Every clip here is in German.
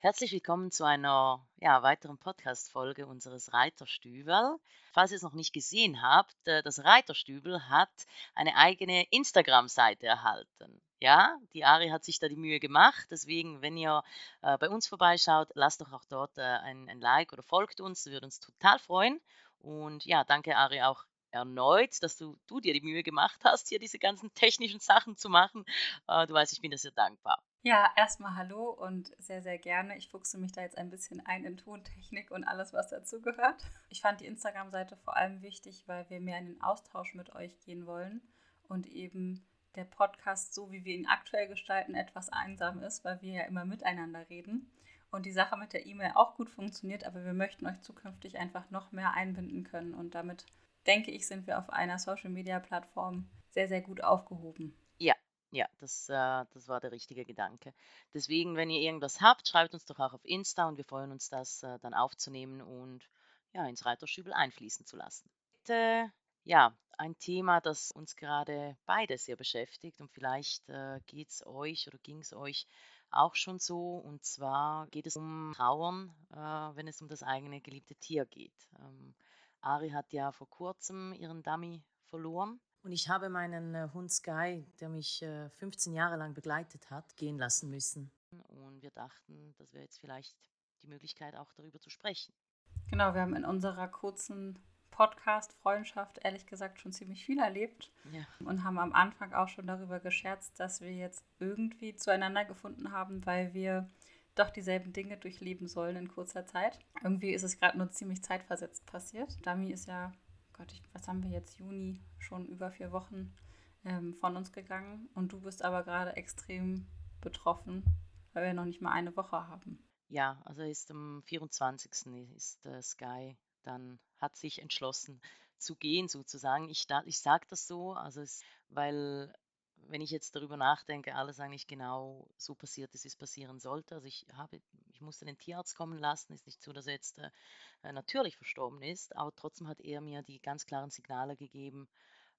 Herzlich willkommen zu einer ja, weiteren Podcast-Folge unseres Reiterstübel. Falls ihr es noch nicht gesehen habt, äh, das Reiterstübel hat eine eigene Instagram-Seite erhalten. Ja, die Ari hat sich da die Mühe gemacht. Deswegen, wenn ihr äh, bei uns vorbeischaut, lasst doch auch dort äh, ein, ein Like oder folgt uns. Das würde uns total freuen. Und ja, danke Ari auch erneut, dass du, du dir die Mühe gemacht hast, hier diese ganzen technischen Sachen zu machen. Äh, du weißt, ich bin dir sehr dankbar. Ja, erstmal hallo und sehr, sehr gerne. Ich fuchse mich da jetzt ein bisschen ein in Tontechnik und alles, was dazu gehört. Ich fand die Instagram-Seite vor allem wichtig, weil wir mehr in den Austausch mit euch gehen wollen und eben der Podcast, so wie wir ihn aktuell gestalten, etwas einsam ist, weil wir ja immer miteinander reden und die Sache mit der E-Mail auch gut funktioniert, aber wir möchten euch zukünftig einfach noch mehr einbinden können und damit denke ich, sind wir auf einer Social-Media-Plattform sehr, sehr gut aufgehoben. Ja, ja, das, äh, das war der richtige Gedanke. Deswegen, wenn ihr irgendwas habt, schreibt uns doch auch auf Insta und wir freuen uns, das äh, dann aufzunehmen und ja, ins Reiterstübel einfließen zu lassen. Bitte, ja, ein Thema, das uns gerade beide sehr beschäftigt und vielleicht äh, geht es euch oder ging es euch auch schon so. Und zwar geht es um Trauern, äh, wenn es um das eigene geliebte Tier geht. Ähm, Ari hat ja vor kurzem ihren Dummy verloren. Und ich habe meinen äh, Hund Sky, der mich äh, 15 Jahre lang begleitet hat, gehen lassen müssen. Und wir dachten, das wäre jetzt vielleicht die Möglichkeit, auch darüber zu sprechen. Genau, wir haben in unserer kurzen Podcast-Freundschaft ehrlich gesagt schon ziemlich viel erlebt ja. und haben am Anfang auch schon darüber gescherzt, dass wir jetzt irgendwie zueinander gefunden haben, weil wir doch dieselben Dinge durchleben sollen in kurzer Zeit. Irgendwie ist es gerade nur ziemlich zeitversetzt passiert. Dami ist ja Gott, ich, was haben wir jetzt, Juni, schon über vier Wochen ähm, von uns gegangen. Und du bist aber gerade extrem betroffen, weil wir noch nicht mal eine Woche haben. Ja, also ist am 24. ist äh, Sky dann, hat sich entschlossen zu gehen sozusagen. Ich, ich sage das so, also es, weil wenn ich jetzt darüber nachdenke, alles eigentlich genau so passiert ist, wie es passieren sollte. Also ich habe, ich musste den Tierarzt kommen lassen. Ist nicht so, dass er jetzt äh, äh, natürlich verstorben ist, aber trotzdem hat er mir die ganz klaren Signale gegeben,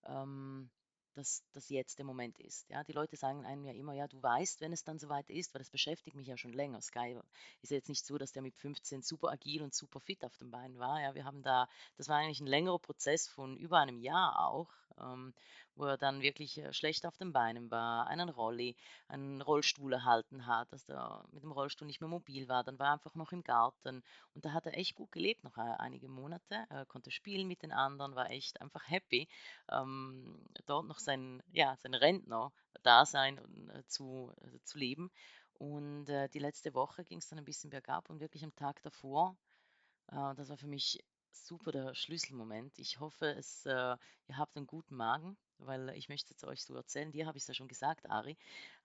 ähm, dass das jetzt der Moment ist. Ja, die Leute sagen einem ja immer, ja, du weißt, wenn es dann soweit ist, weil das beschäftigt mich ja schon länger. Sky ist ja jetzt nicht so, dass der mit 15 super agil und super fit auf den Beinen war. Ja, wir haben da, das war eigentlich ein längerer Prozess von über einem Jahr auch, ähm, wo er dann wirklich äh, schlecht auf den Beinen war, einen Rolli, einen Rollstuhl erhalten hat, dass er mit dem Rollstuhl nicht mehr mobil war. Dann war er einfach noch im Garten und da hat er echt gut gelebt, noch äh, einige Monate. Er konnte spielen mit den anderen, war echt einfach happy, ähm, dort noch sein, ja, sein Rentner-Dasein äh, zu, äh, zu leben. Und äh, die letzte Woche ging es dann ein bisschen bergab und wirklich am Tag davor, äh, das war für mich super der Schlüsselmoment. Ich hoffe, es, äh, ihr habt einen guten Magen, weil ich möchte es euch so erzählen. Dir habe ich es ja schon gesagt, Ari.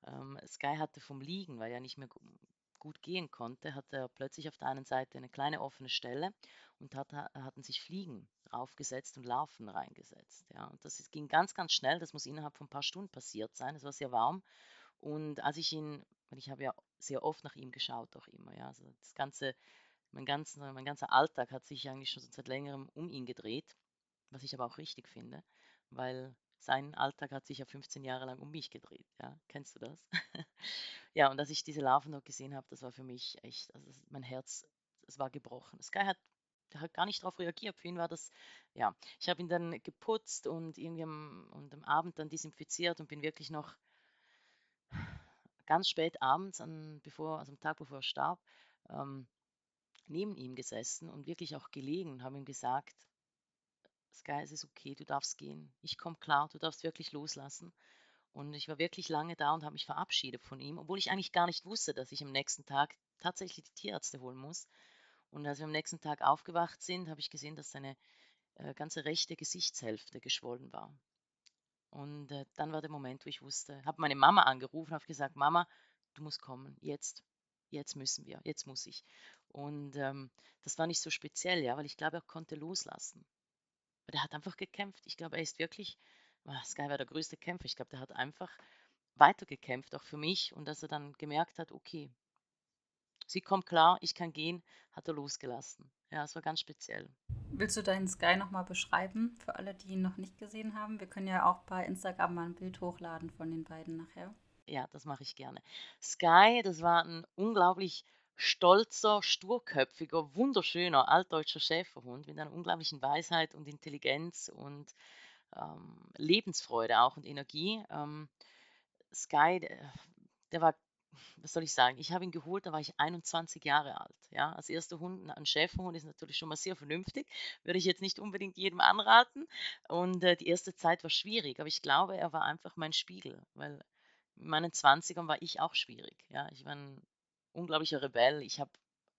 Ähm, Sky hatte vom Liegen, weil er nicht mehr gut gehen konnte, hatte er plötzlich auf der einen Seite eine kleine offene Stelle und hat, hatten sich Fliegen draufgesetzt und Larven reingesetzt. Ja. Und das ging ganz, ganz schnell. Das muss innerhalb von ein paar Stunden passiert sein. Es war sehr warm. Und als ich ihn, weil ich habe ja sehr oft nach ihm geschaut, auch immer, ja, also das ganze mein ganzer, mein ganzer Alltag hat sich eigentlich schon seit längerem um ihn gedreht, was ich aber auch richtig finde, weil sein Alltag hat sich ja 15 Jahre lang um mich gedreht. Ja, kennst du das? ja, und als ich diese Larven noch gesehen habe, das war für mich echt, also mein Herz, es war gebrochen. Sky hat, hat gar nicht darauf reagiert. Für ihn war das, ja, ich habe ihn dann geputzt und irgendwie am, und am Abend dann desinfiziert und bin wirklich noch ganz spät abends, an, bevor, also am Tag bevor er starb, ähm, neben ihm gesessen und wirklich auch gelegen und habe ihm gesagt, Sky, es ist okay, du darfst gehen. Ich komme klar, du darfst wirklich loslassen. Und ich war wirklich lange da und habe mich verabschiedet von ihm, obwohl ich eigentlich gar nicht wusste, dass ich am nächsten Tag tatsächlich die Tierärzte holen muss. Und als wir am nächsten Tag aufgewacht sind, habe ich gesehen, dass seine äh, ganze rechte Gesichtshälfte geschwollen war. Und äh, dann war der Moment, wo ich wusste, habe meine Mama angerufen, habe gesagt, Mama, du musst kommen, jetzt, jetzt müssen wir, jetzt muss ich. Und ähm, das war nicht so speziell, ja, weil ich glaube, er konnte loslassen. Aber er hat einfach gekämpft. Ich glaube, er ist wirklich, oh, Sky war der größte Kämpfer. Ich glaube, der hat einfach weitergekämpft, auch für mich. Und dass er dann gemerkt hat, okay, sie kommt klar, ich kann gehen, hat er losgelassen. Ja, es war ganz speziell. Willst du deinen Sky nochmal beschreiben, für alle, die ihn noch nicht gesehen haben? Wir können ja auch bei Instagram mal ein Bild hochladen von den beiden nachher. Ja, das mache ich gerne. Sky, das war ein unglaublich stolzer, sturköpfiger, wunderschöner altdeutscher Schäferhund mit einer unglaublichen Weisheit und Intelligenz und ähm, Lebensfreude auch und Energie. Ähm, Sky, der, der war was soll ich sagen, ich habe ihn geholt, da war ich 21 Jahre alt. Ja, als erster Hund, ein Schäferhund ist natürlich schon mal sehr vernünftig, würde ich jetzt nicht unbedingt jedem anraten. Und äh, die erste Zeit war schwierig, aber ich glaube, er war einfach mein Spiegel, weil in meinen 20ern war ich auch schwierig. Ja, ich war ein unglaublicher Rebell. Ich habe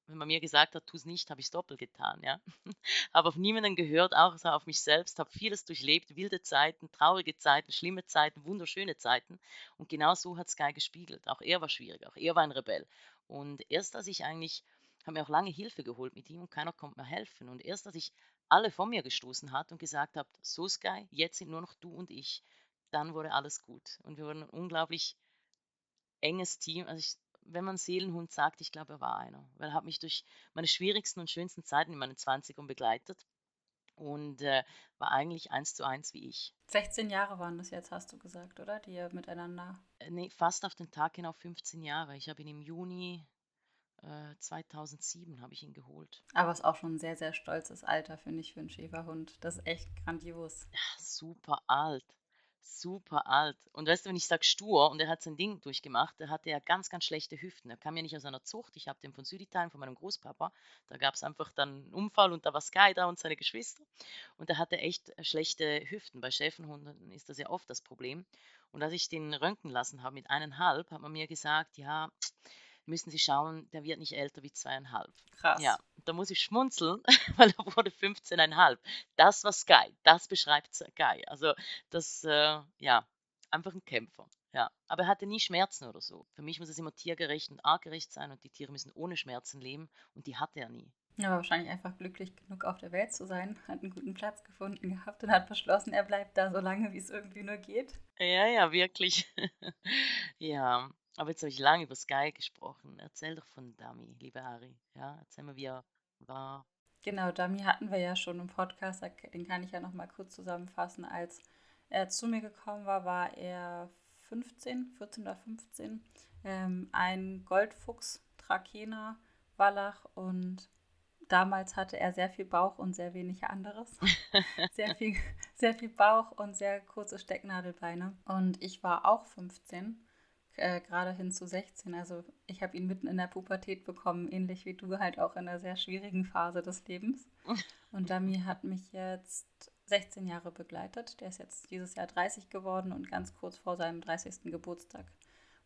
wenn man mir gesagt hat, tu es nicht, habe ich es doppelt getan, ja. habe auf niemanden gehört, auch auf mich selbst, habe vieles durchlebt, wilde Zeiten, traurige Zeiten, schlimme Zeiten, wunderschöne Zeiten. Und genau so hat Sky gespiegelt. Auch er war schwierig, auch er war ein Rebell. Und erst als ich eigentlich, habe mir auch lange Hilfe geholt mit ihm und keiner konnte mir helfen. Und erst als ich alle von mir gestoßen hat und gesagt habe, so Sky, jetzt sind nur noch du und ich, dann wurde alles gut. Und wir wurden ein unglaublich enges Team. Also ich wenn man Seelenhund sagt, ich glaube, er war einer. Weil er hat mich durch meine schwierigsten und schönsten Zeiten in meinen 20ern begleitet und äh, war eigentlich eins zu eins wie ich. 16 Jahre waren das jetzt, hast du gesagt, oder? Die ihr miteinander. Äh, nee, fast auf den Tag genau 15 Jahre. Ich habe ihn im Juni äh, 2007 habe ich ihn geholt. Aber es ist auch schon ein sehr, sehr stolzes Alter, finde ich, für einen Schäferhund. Das ist echt grandios. Ja, super alt super alt. Und weißt du, wenn ich sage stur und er hat sein Ding durchgemacht, da hatte er ganz, ganz schlechte Hüften. Er kam ja nicht aus einer Zucht. Ich habe den von Süditalien, von meinem Großpapa. Da gab es einfach dann einen Unfall und da war Sky da und seine Geschwister. Und er hatte echt schlechte Hüften. Bei Schäferhunden ist das ja oft das Problem. Und als ich den röntgen lassen habe mit eineinhalb, hat man mir gesagt, ja, müssen Sie schauen, der wird nicht älter wie zweieinhalb. Krass. Ja, da muss ich schmunzeln, weil er wurde 15,5. Das war Sky, das beschreibt Sky. Also das, äh, ja, einfach ein Kämpfer. Ja, aber er hatte nie Schmerzen oder so. Für mich muss es immer tiergerecht und artgerecht sein und die Tiere müssen ohne Schmerzen leben und die hatte er nie. Ja, wahrscheinlich einfach glücklich genug auf der Welt zu sein, hat einen guten Platz gefunden gehabt und hat beschlossen, er bleibt da so lange, wie es irgendwie nur geht. Ja, ja, wirklich. ja, aber jetzt habe ich lange über Sky gesprochen. Erzähl doch von Dami, liebe Ari. Ja, erzähl mal, wie er war. Genau, Dami hatten wir ja schon im Podcast, den kann ich ja nochmal kurz zusammenfassen. Als er zu mir gekommen war, war er 15, 14 oder 15. Ähm, ein Goldfuchs, Trakehner, Wallach und damals hatte er sehr viel Bauch und sehr wenig anderes. sehr, viel, sehr viel Bauch und sehr kurze Stecknadelbeine. Und ich war auch 15 äh, gerade hin zu 16. Also ich habe ihn mitten in der Pubertät bekommen, ähnlich wie du halt auch in einer sehr schwierigen Phase des Lebens. Und Dami hat mich jetzt 16 Jahre begleitet. Der ist jetzt dieses Jahr 30 geworden und ganz kurz vor seinem 30. Geburtstag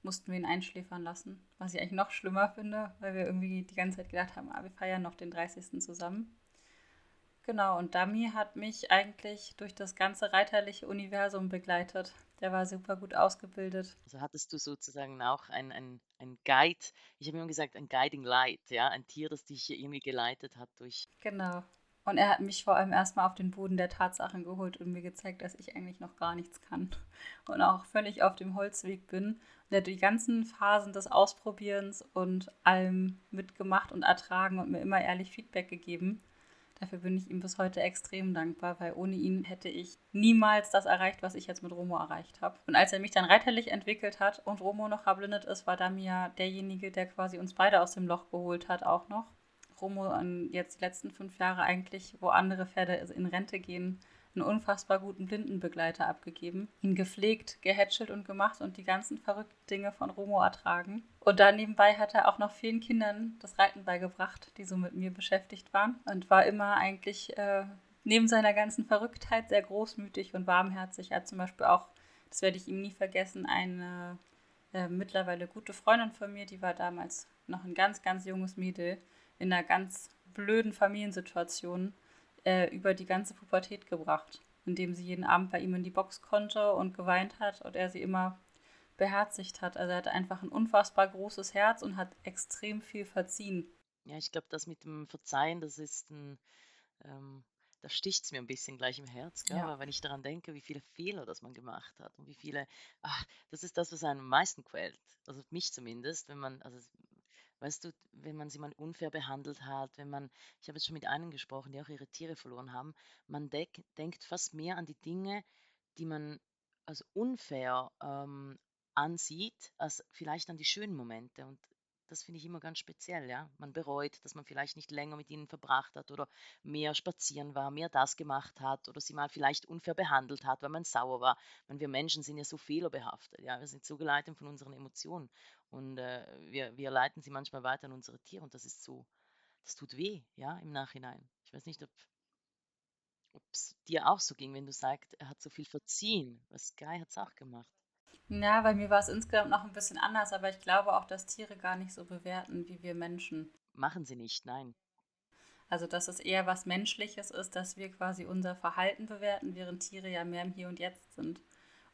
mussten wir ihn einschläfern lassen. Was ich eigentlich noch schlimmer finde, weil wir irgendwie die ganze Zeit gedacht haben, ah, wir feiern noch den 30. zusammen. Genau, und Dami hat mich eigentlich durch das ganze reiterliche Universum begleitet. Der war super gut ausgebildet. Also hattest du sozusagen auch ein, ein, ein Guide, ich habe immer gesagt, ein Guiding Light, ja, ein Tier, das dich irgendwie geleitet hat durch. Genau. Und er hat mich vor allem erstmal auf den Boden der Tatsachen geholt und mir gezeigt, dass ich eigentlich noch gar nichts kann und auch völlig auf dem Holzweg bin. Und er hat die ganzen Phasen des Ausprobierens und allem mitgemacht und ertragen und mir immer ehrlich Feedback gegeben. Dafür bin ich ihm bis heute extrem dankbar, weil ohne ihn hätte ich niemals das erreicht, was ich jetzt mit Romo erreicht habe. Und als er mich dann reiterlich entwickelt hat und Romo noch erblindet ist, war Damia derjenige, der quasi uns beide aus dem Loch geholt hat, auch noch. Romo jetzt die letzten fünf Jahre eigentlich, wo andere Pferde in Rente gehen, einen unfassbar guten Blindenbegleiter abgegeben, ihn gepflegt, gehätschelt und gemacht und die ganzen verrückten Dinge von Romo ertragen. Und dann nebenbei hat er auch noch vielen Kindern das Reiten beigebracht, die so mit mir beschäftigt waren und war immer eigentlich äh, neben seiner ganzen Verrücktheit sehr großmütig und warmherzig. Er hat zum Beispiel auch, das werde ich ihm nie vergessen, eine äh, mittlerweile gute Freundin von mir, die war damals noch ein ganz, ganz junges Mädel in einer ganz blöden Familiensituation äh, über die ganze Pubertät gebracht, indem sie jeden Abend bei ihm in die Box konnte und geweint hat und er sie immer beherzigt hat. Also er hatte einfach ein unfassbar großes Herz und hat extrem viel verziehen. Ja, ich glaube, das mit dem Verzeihen, das ist ein, ähm, da sticht es mir ein bisschen gleich im Herz, gell? Ja. wenn ich daran denke, wie viele Fehler das man gemacht hat und wie viele, ach, das ist das, was einen am meisten quält. Also mich zumindest, wenn man, also Weißt du, wenn man sie mal unfair behandelt hat, wenn man, ich habe jetzt schon mit einem gesprochen, die auch ihre Tiere verloren haben, man denk, denkt fast mehr an die Dinge, die man als unfair ähm, ansieht, als vielleicht an die schönen Momente. Und das finde ich immer ganz speziell, ja. Man bereut, dass man vielleicht nicht länger mit ihnen verbracht hat oder mehr spazieren war, mehr das gemacht hat oder sie mal vielleicht unfair behandelt hat, weil man sauer war. Meine, wir Menschen sind ja so fehlerbehaftet, ja. Wir sind so geleitet von unseren Emotionen und äh, wir, wir leiten sie manchmal weiter an unsere Tiere und das ist so, das tut weh, ja, im Nachhinein. Ich weiß nicht, ob es dir auch so ging, wenn du sagst, er hat so viel verziehen. Was Guy hat es auch gemacht. Ja, bei mir war es insgesamt noch ein bisschen anders, aber ich glaube auch, dass Tiere gar nicht so bewerten wie wir Menschen. Machen sie nicht, nein. Also, dass es eher was Menschliches ist, dass wir quasi unser Verhalten bewerten, während Tiere ja mehr im Hier und Jetzt sind.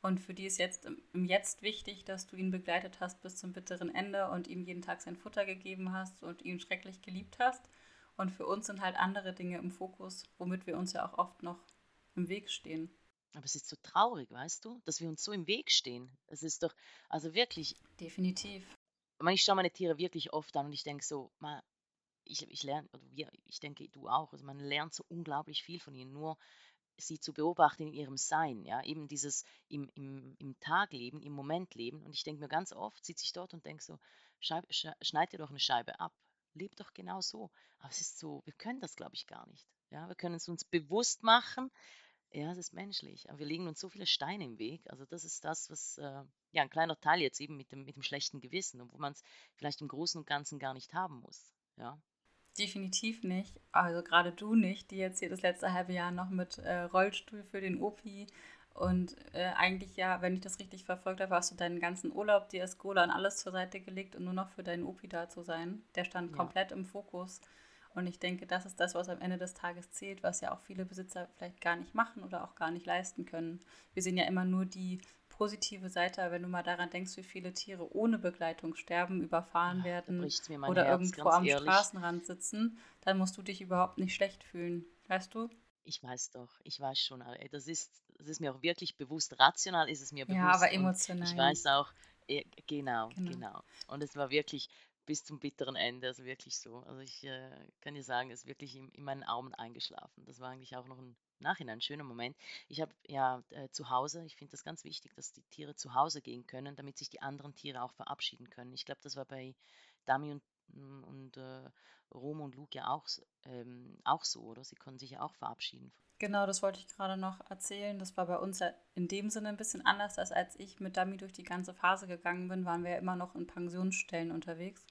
Und für die ist jetzt im Jetzt wichtig, dass du ihn begleitet hast bis zum bitteren Ende und ihm jeden Tag sein Futter gegeben hast und ihn schrecklich geliebt hast. Und für uns sind halt andere Dinge im Fokus, womit wir uns ja auch oft noch im Weg stehen. Aber es ist so traurig, weißt du, dass wir uns so im Weg stehen. Es ist doch, also wirklich. Definitiv. Ich schaue meine Tiere wirklich oft an und ich denke so, mal, ich, ich lerne, oder wir, ich denke du auch, also man lernt so unglaublich viel von ihnen, nur sie zu beobachten in ihrem Sein, ja, eben dieses im, im, im Tagleben, im Momentleben. Und ich denke mir ganz oft, sitze ich dort und denke so, Scheibe, schneid dir doch eine Scheibe ab, leb doch genau so. Aber es ist so, wir können das, glaube ich, gar nicht. Ja, wir können es uns bewusst machen, ja, es ist menschlich, aber wir legen uns so viele Steine im Weg. Also das ist das, was äh, ja ein kleiner Teil jetzt eben mit dem, mit dem schlechten Gewissen, obwohl man es vielleicht im Großen und Ganzen gar nicht haben muss. Ja. Definitiv nicht. Also gerade du nicht, die jetzt hier das letzte halbe Jahr noch mit äh, Rollstuhl für den Opi und äh, eigentlich ja, wenn ich das richtig verfolgt habe, hast du deinen ganzen Urlaub, die Escola und alles zur Seite gelegt und nur noch für deinen Opi da zu sein. Der stand ja. komplett im Fokus. Und ich denke, das ist das, was am Ende des Tages zählt, was ja auch viele Besitzer vielleicht gar nicht machen oder auch gar nicht leisten können. Wir sehen ja immer nur die positive Seite, wenn du mal daran denkst, wie viele Tiere ohne Begleitung sterben, überfahren Ach, werden oder Herz, irgendwo am ehrlich. Straßenrand sitzen, dann musst du dich überhaupt nicht schlecht fühlen. Weißt du? Ich weiß doch, ich weiß schon, das ist, das ist mir auch wirklich bewusst. Rational ist es mir bewusst. Ja, aber emotional. Ich weiß auch, genau, genau, genau. Und es war wirklich bis zum bitteren Ende, also wirklich so. Also ich äh, kann dir sagen, ist wirklich in, in, meinen Armen eingeschlafen. Das war eigentlich auch noch ein Nachhinein ein schöner Moment. Ich habe ja äh, zu Hause, ich finde das ganz wichtig, dass die Tiere zu Hause gehen können, damit sich die anderen Tiere auch verabschieden können. Ich glaube, das war bei Dami und, mm, und äh, Rom und Luke ja auch, ähm, auch so, oder? Sie konnten sich ja auch verabschieden. Genau, das wollte ich gerade noch erzählen. Das war bei uns ja in dem Sinne ein bisschen anders, als als ich mit Dami durch die ganze Phase gegangen bin, waren wir ja immer noch in Pensionsstellen unterwegs.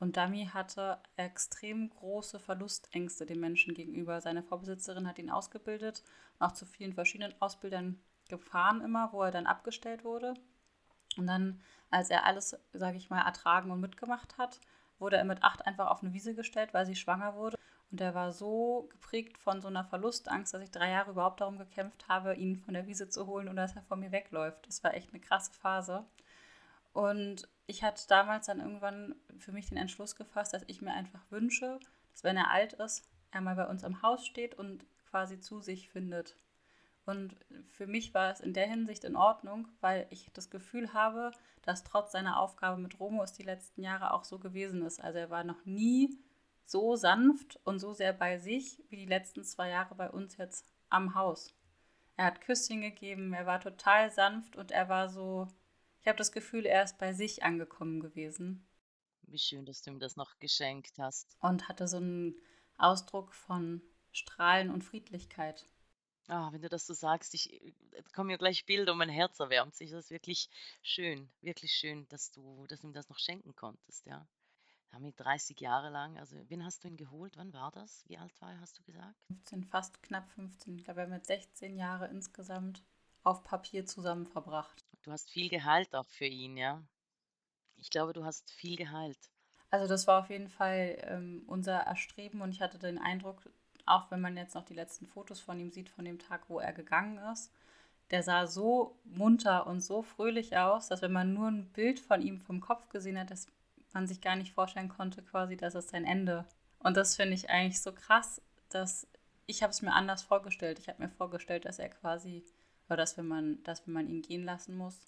Und Dami hatte extrem große Verlustängste den Menschen gegenüber. Seine Vorbesitzerin hat ihn ausgebildet, auch zu vielen verschiedenen Ausbildern gefahren immer, wo er dann abgestellt wurde. Und dann, als er alles, sage ich mal, ertragen und mitgemacht hat, wurde er mit acht einfach auf eine Wiese gestellt, weil sie schwanger wurde. Und er war so geprägt von so einer Verlustangst, dass ich drei Jahre überhaupt darum gekämpft habe, ihn von der Wiese zu holen und dass er von mir wegläuft. Das war echt eine krasse Phase. Und ich hatte damals dann irgendwann für mich den Entschluss gefasst, dass ich mir einfach wünsche, dass wenn er alt ist, er mal bei uns am Haus steht und quasi zu sich findet. Und für mich war es in der Hinsicht in Ordnung, weil ich das Gefühl habe, dass trotz seiner Aufgabe mit Romo es die letzten Jahre auch so gewesen ist. Also er war noch nie so sanft und so sehr bei sich wie die letzten zwei Jahre bei uns jetzt am Haus. Er hat Küsschen gegeben, er war total sanft und er war so, ich habe das Gefühl, er ist bei sich angekommen gewesen. Wie schön, dass du ihm das noch geschenkt hast. Und hatte so einen Ausdruck von Strahlen und Friedlichkeit. Ah, wenn du das so sagst, ich äh, kommen mir gleich Bilder und mein Herz erwärmt sich. Das ist wirklich schön, wirklich schön, dass du, dass du ihm das noch schenken konntest, ja. Damit 30 Jahre lang, also wen hast du ihn geholt? Wann war das? Wie alt war er, hast du gesagt? 15, fast knapp 15. Ich glaube, er mit 16 Jahre insgesamt auf Papier zusammen verbracht. Du hast viel geheilt auch für ihn, ja? Ich glaube, du hast viel geheilt. Also das war auf jeden Fall ähm, unser Erstreben und ich hatte den Eindruck, auch wenn man jetzt noch die letzten Fotos von ihm sieht, von dem Tag, wo er gegangen ist, der sah so munter und so fröhlich aus, dass wenn man nur ein Bild von ihm vom Kopf gesehen hat, dass man sich gar nicht vorstellen konnte, quasi, dass es sein Ende. Und das finde ich eigentlich so krass, dass ich habe es mir anders vorgestellt. Ich habe mir vorgestellt, dass er quasi aber dass, wenn man, dass, wenn man ihn gehen lassen muss,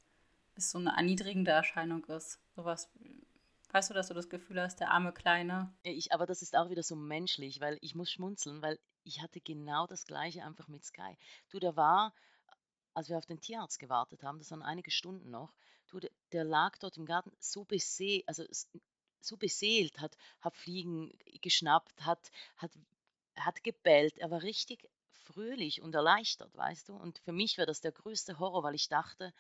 es so eine erniedrigende Erscheinung ist. Sowas, weißt du, dass du das Gefühl hast, der arme Kleine. Ja, ich, aber das ist auch wieder so menschlich, weil ich muss schmunzeln, weil ich hatte genau das Gleiche einfach mit Sky. Du, der war, als wir auf den Tierarzt gewartet haben, das waren einige Stunden noch, du, der, der lag dort im Garten so besehen, also so beseelt, hat, hat Fliegen geschnappt, hat, hat, hat gebellt. Er war richtig fröhlich und erleichtert, weißt du. Und für mich war das der größte Horror, weil ich dachte,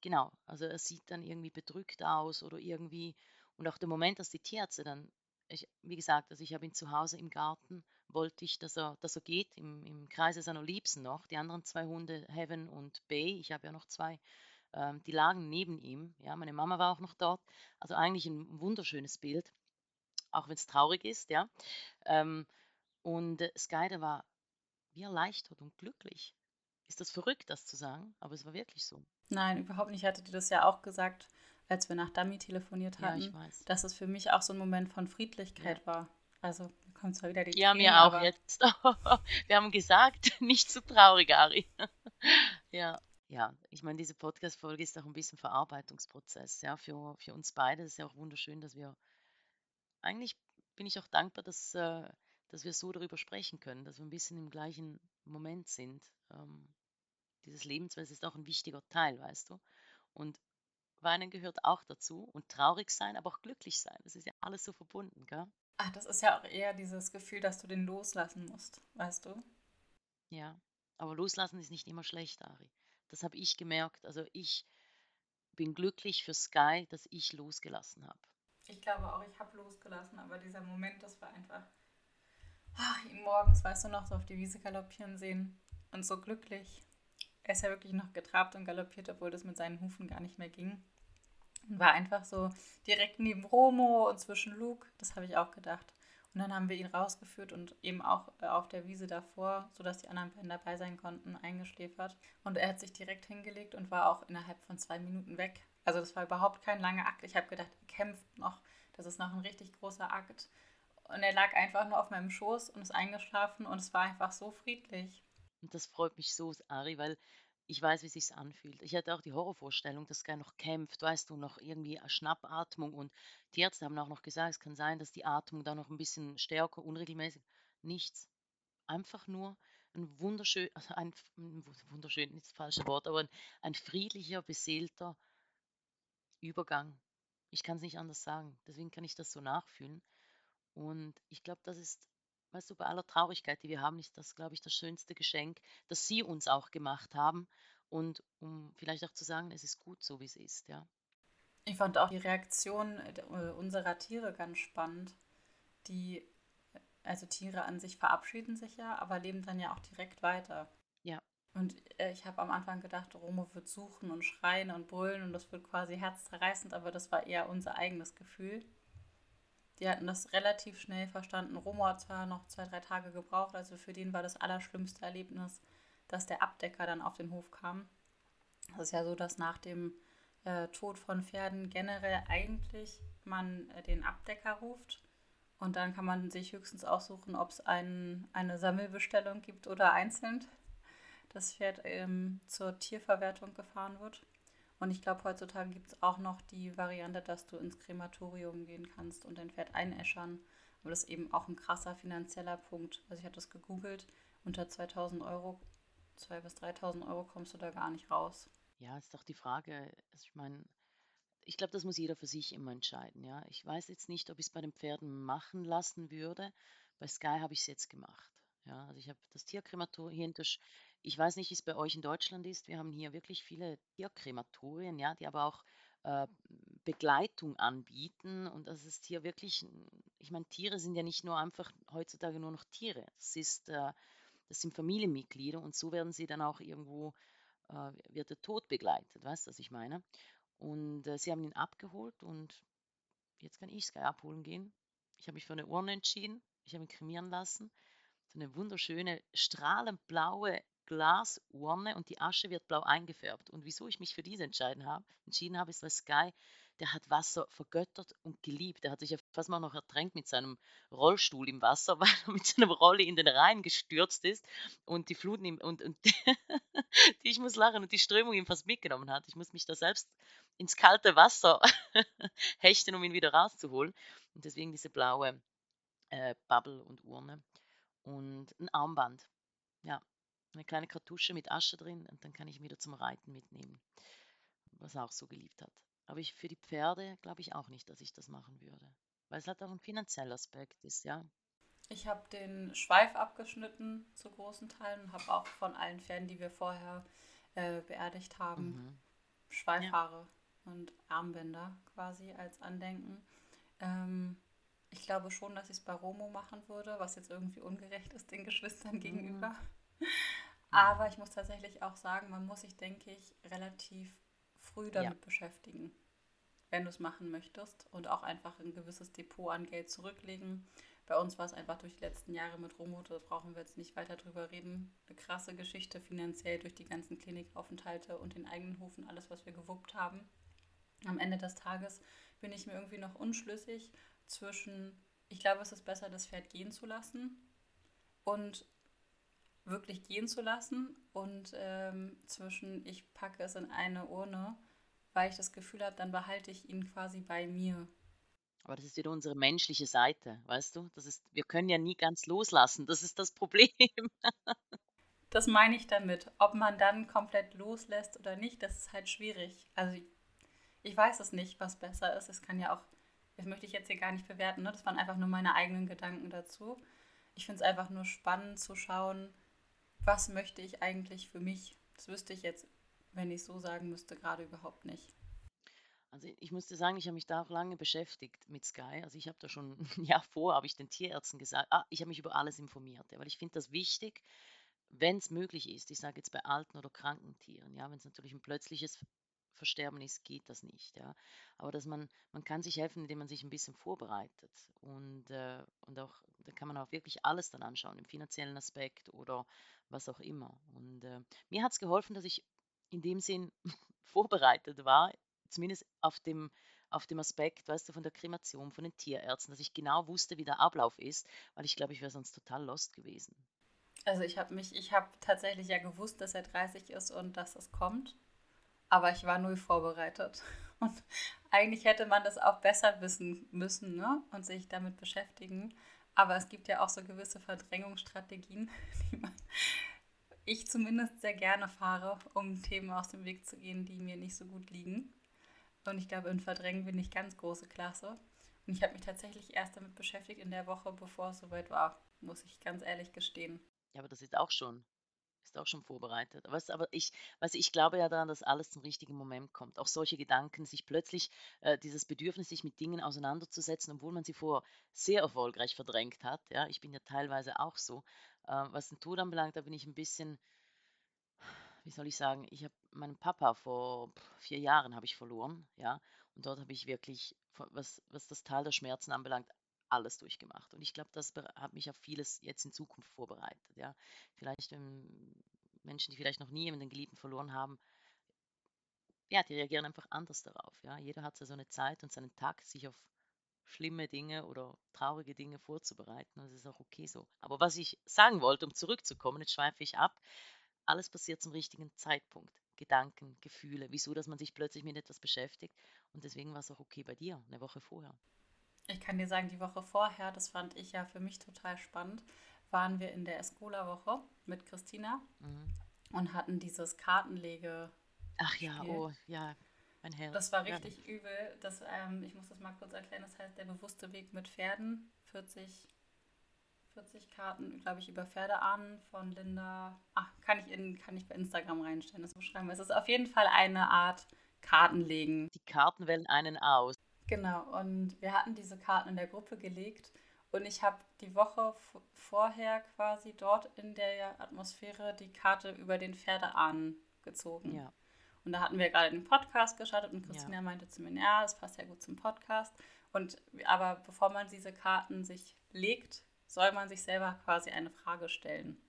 genau, also er sieht dann irgendwie bedrückt aus oder irgendwie. Und auch der Moment, dass die Tierärzte dann, ich, wie gesagt, also ich habe ihn zu Hause im Garten, wollte ich, dass er, dass er geht, im, im Kreise seiner Liebsten noch. Die anderen zwei Hunde, Heaven und Bay, ich habe ja noch zwei, ähm, die lagen neben ihm. Ja, meine Mama war auch noch dort. Also eigentlich ein wunderschönes Bild, auch wenn es traurig ist, ja. Ähm, und äh, Sky, der war wie erleichtert und glücklich. Ist das verrückt, das zu sagen? Aber es war wirklich so. Nein, überhaupt nicht. Ich hatte dir das ja auch gesagt, als wir nach Dummy telefoniert hatten, ja, dass es für mich auch so ein Moment von Friedlichkeit ja. war. Also kommt zwar wieder die Ja, Tränen, mir auch jetzt. wir haben gesagt, nicht zu traurig, Ari. ja. Ja, ich meine, diese Podcast-Folge ist auch ein bisschen Verarbeitungsprozess, ja, für, für uns beide. Es ist ja auch wunderschön, dass wir, eigentlich bin ich auch dankbar, dass, äh, dass wir so darüber sprechen können, dass wir ein bisschen im gleichen Moment sind. Ähm, dieses Lebensweise ist auch ein wichtiger Teil, weißt du. Und Weinen gehört auch dazu und traurig sein, aber auch glücklich sein. Das ist ja alles so verbunden, gell? Ach, das ist ja auch eher dieses Gefühl, dass du den loslassen musst, weißt du? Ja, aber loslassen ist nicht immer schlecht, Ari. Das habe ich gemerkt. Also ich bin glücklich für Sky, dass ich losgelassen habe. Ich glaube auch, ich habe losgelassen, aber dieser Moment, das war einfach, ach, ihn morgens, weißt du noch, so auf die Wiese galoppieren sehen und so glücklich. Er ist ja wirklich noch getrabt und galoppiert, obwohl das mit seinen Hufen gar nicht mehr ging. Und war einfach so direkt neben Romo und zwischen Luke, das habe ich auch gedacht. Und dann haben wir ihn rausgeführt und eben auch äh, auf der Wiese davor, sodass die anderen beiden dabei sein konnten, eingeschläfert. Und er hat sich direkt hingelegt und war auch innerhalb von zwei Minuten weg. Also das war überhaupt kein langer Akt. Ich habe gedacht, er kämpft noch. Das ist noch ein richtig großer Akt. Und er lag einfach nur auf meinem Schoß und ist eingeschlafen und es war einfach so friedlich. Und das freut mich so, Ari, weil ich weiß, wie sich's anfühlt. Ich hatte auch die Horrorvorstellung, dass Sky noch kämpft, weißt du, noch irgendwie Schnappatmung und die Ärzte haben auch noch gesagt, es kann sein, dass die Atmung da noch ein bisschen stärker, unregelmäßig. Nichts. Einfach nur ein wunderschön, also ein, wunderschön, nicht das falsche Wort, aber ein, ein friedlicher, beseelter Übergang. Ich kann es nicht anders sagen. Deswegen kann ich das so nachfühlen. Und ich glaube, das ist weißt du, bei aller Traurigkeit, die wir haben, ist das, glaube ich, das schönste Geschenk, das Sie uns auch gemacht haben. Und um vielleicht auch zu sagen, es ist gut so, wie es ist, ja. Ich fand auch die Reaktion äh, unserer Tiere ganz spannend. Die, also Tiere an sich verabschieden sich ja, aber leben dann ja auch direkt weiter. Ja. Und äh, ich habe am Anfang gedacht, Romo wird suchen und schreien und brüllen und das wird quasi herzzerreißend, aber das war eher unser eigenes Gefühl. Die hatten das relativ schnell verstanden. Romo hat zwar noch zwei, drei Tage gebraucht, also für den war das allerschlimmste Erlebnis, dass der Abdecker dann auf den Hof kam. Das ist ja so, dass nach dem äh, Tod von Pferden generell eigentlich man äh, den Abdecker ruft. Und dann kann man sich höchstens aussuchen, ob es ein, eine Sammelbestellung gibt oder einzeln das Pferd ähm, zur Tierverwertung gefahren wird. Und ich glaube, heutzutage gibt es auch noch die Variante, dass du ins Krematorium gehen kannst und dein Pferd einäschern. Aber das ist eben auch ein krasser finanzieller Punkt. Also ich habe das gegoogelt, unter 2000 Euro, 2.000 bis 3.000 Euro kommst du da gar nicht raus. Ja, ist doch die Frage, also ich meine, ich glaube, das muss jeder für sich immer entscheiden. Ja? Ich weiß jetzt nicht, ob ich es bei den Pferden machen lassen würde. Bei Sky habe ich es jetzt gemacht. Ja? Also ich habe das Tierkrematorium hier in der ich weiß nicht, wie es bei euch in Deutschland ist. Wir haben hier wirklich viele Tierkrematorien, ja, die aber auch äh, Begleitung anbieten. Und das ist hier wirklich, ich meine, Tiere sind ja nicht nur einfach heutzutage nur noch Tiere. Das ist, äh, das sind Familienmitglieder und so werden sie dann auch irgendwo, äh, wird der Tod begleitet, weißt du, was ich meine? Und äh, sie haben ihn abgeholt und jetzt kann ich Sky abholen gehen. Ich habe mich für eine Urne entschieden. Ich habe ihn kremieren lassen. So eine wunderschöne, strahlend blaue Glasurne und die Asche wird blau eingefärbt. Und wieso ich mich für diese entschieden habe, entschieden habe, ist, weil Sky, der hat Wasser vergöttert und geliebt. Der hat sich ja fast mal noch ertränkt mit seinem Rollstuhl im Wasser, weil er mit seinem Rolli in den Rhein gestürzt ist und die Fluten ihm, und, und die, ich muss lachen und die Strömung ihm fast mitgenommen hat. Ich muss mich da selbst ins kalte Wasser hechten, um ihn wieder rauszuholen. Und deswegen diese blaue äh, Bubble und Urne und ein Armband. Ja, eine kleine Kartusche mit Asche drin und dann kann ich ihn wieder zum Reiten mitnehmen, was er auch so geliebt hat. Aber ich, für die Pferde glaube ich auch nicht, dass ich das machen würde. Weil es halt auch ein finanzieller Aspekt ist, ja. Ich habe den Schweif abgeschnitten zu großen Teilen und habe auch von allen Pferden, die wir vorher äh, beerdigt haben, mhm. Schweifhaare ja. und Armbänder quasi als Andenken. Ähm, ich glaube schon, dass ich es bei Romo machen würde, was jetzt irgendwie ungerecht ist den Geschwistern mhm. gegenüber. Aber ich muss tatsächlich auch sagen, man muss sich, denke ich, relativ früh damit ja. beschäftigen, wenn du es machen möchtest und auch einfach ein gewisses Depot an Geld zurücklegen. Bei uns war es einfach durch die letzten Jahre mit Romo, da brauchen wir jetzt nicht weiter drüber reden. Eine krasse Geschichte finanziell durch die ganzen Klinikaufenthalte und den eigenen Hofen, alles, was wir gewuppt haben. Am Ende des Tages bin ich mir irgendwie noch unschlüssig zwischen, ich glaube, es ist besser, das Pferd gehen zu lassen und wirklich gehen zu lassen und ähm, zwischen ich packe es in eine Urne, weil ich das Gefühl habe, dann behalte ich ihn quasi bei mir. Aber das ist wieder unsere menschliche Seite, weißt du? Das ist, wir können ja nie ganz loslassen. Das ist das Problem. das meine ich damit. Ob man dann komplett loslässt oder nicht, das ist halt schwierig. Also ich, weiß es nicht, was besser ist. Es kann ja auch, das möchte ich jetzt hier gar nicht bewerten, ne? das waren einfach nur meine eigenen Gedanken dazu. Ich finde es einfach nur spannend zu schauen, was möchte ich eigentlich für mich? Das wüsste ich jetzt, wenn ich so sagen müsste, gerade überhaupt nicht. Also ich musste sagen, ich habe mich da auch lange beschäftigt mit Sky. Also ich habe da schon ein Jahr vor, habe ich den Tierärzten gesagt, ah, ich habe mich über alles informiert, weil ich finde das wichtig, wenn es möglich ist. Ich sage jetzt bei alten oder kranken Tieren, ja, wenn es natürlich ein plötzliches Versterben ist, geht das nicht, ja. Aber dass man, man kann sich helfen, indem man sich ein bisschen vorbereitet und, äh, und auch, da kann man auch wirklich alles dann anschauen, im finanziellen Aspekt oder was auch immer. Und äh, mir hat es geholfen, dass ich in dem Sinn vorbereitet war, zumindest auf dem, auf dem Aspekt, weißt du, von der Kremation, von den Tierärzten, dass ich genau wusste, wie der Ablauf ist, weil ich glaube, ich wäre sonst total lost gewesen. Also ich habe mich, ich habe tatsächlich ja gewusst, dass er 30 ist und dass es kommt, aber ich war null vorbereitet. Und eigentlich hätte man das auch besser wissen müssen ne? und sich damit beschäftigen. Aber es gibt ja auch so gewisse Verdrängungsstrategien, die man, ich zumindest sehr gerne fahre, um Themen aus dem Weg zu gehen, die mir nicht so gut liegen. Und ich glaube, in Verdrängen bin ich ganz große Klasse. Und ich habe mich tatsächlich erst damit beschäftigt in der Woche, bevor es soweit war, muss ich ganz ehrlich gestehen. Ja, aber das ist auch schon ist auch schon vorbereitet. Was, aber ich, was ich glaube ja daran, dass alles zum richtigen Moment kommt. Auch solche Gedanken, sich plötzlich äh, dieses Bedürfnis, sich mit Dingen auseinanderzusetzen, obwohl man sie vorher sehr erfolgreich verdrängt hat. Ja, ich bin ja teilweise auch so. Äh, was den Tod anbelangt, da bin ich ein bisschen, wie soll ich sagen, ich habe meinen Papa vor vier Jahren habe ich verloren, ja, und dort habe ich wirklich, was, was das Tal der Schmerzen anbelangt, alles durchgemacht. Und ich glaube, das hat mich auf vieles jetzt in Zukunft vorbereitet. Ja. Vielleicht, wenn Menschen, die vielleicht noch nie jemanden Geliebten verloren haben, ja, die reagieren einfach anders darauf. Ja. Jeder hat so eine Zeit und seinen Tag, sich auf schlimme Dinge oder traurige Dinge vorzubereiten. Das ist auch okay so. Aber was ich sagen wollte, um zurückzukommen, jetzt schweife ich ab, alles passiert zum richtigen Zeitpunkt. Gedanken, Gefühle, wieso, dass man sich plötzlich mit etwas beschäftigt. Und deswegen war es auch okay bei dir, eine Woche vorher. Ich kann dir sagen, die Woche vorher, das fand ich ja für mich total spannend, waren wir in der Escola-Woche mit Christina mhm. und hatten dieses Kartenlege. Ach ja, oh ja, mein Herr. Das war richtig ja. übel. Das, ähm, ich muss das mal kurz erklären. Das heißt, der bewusste Weg mit Pferden, 40, 40 Karten, glaube ich, über Pferdeahnen von Linda. Ach, kann ich, in, kann ich bei Instagram reinstellen, das beschreiben. Es ist auf jeden Fall eine Art Kartenlegen. Die Karten wählen einen aus. Genau, und wir hatten diese Karten in der Gruppe gelegt und ich habe die Woche vorher quasi dort in der Atmosphäre die Karte über den Pferdeahnen gezogen. Ja. Und da hatten wir gerade den Podcast gestartet und Christina ja. meinte zu mir, ja, das passt ja gut zum Podcast. Und aber bevor man diese Karten sich legt, soll man sich selber quasi eine Frage stellen.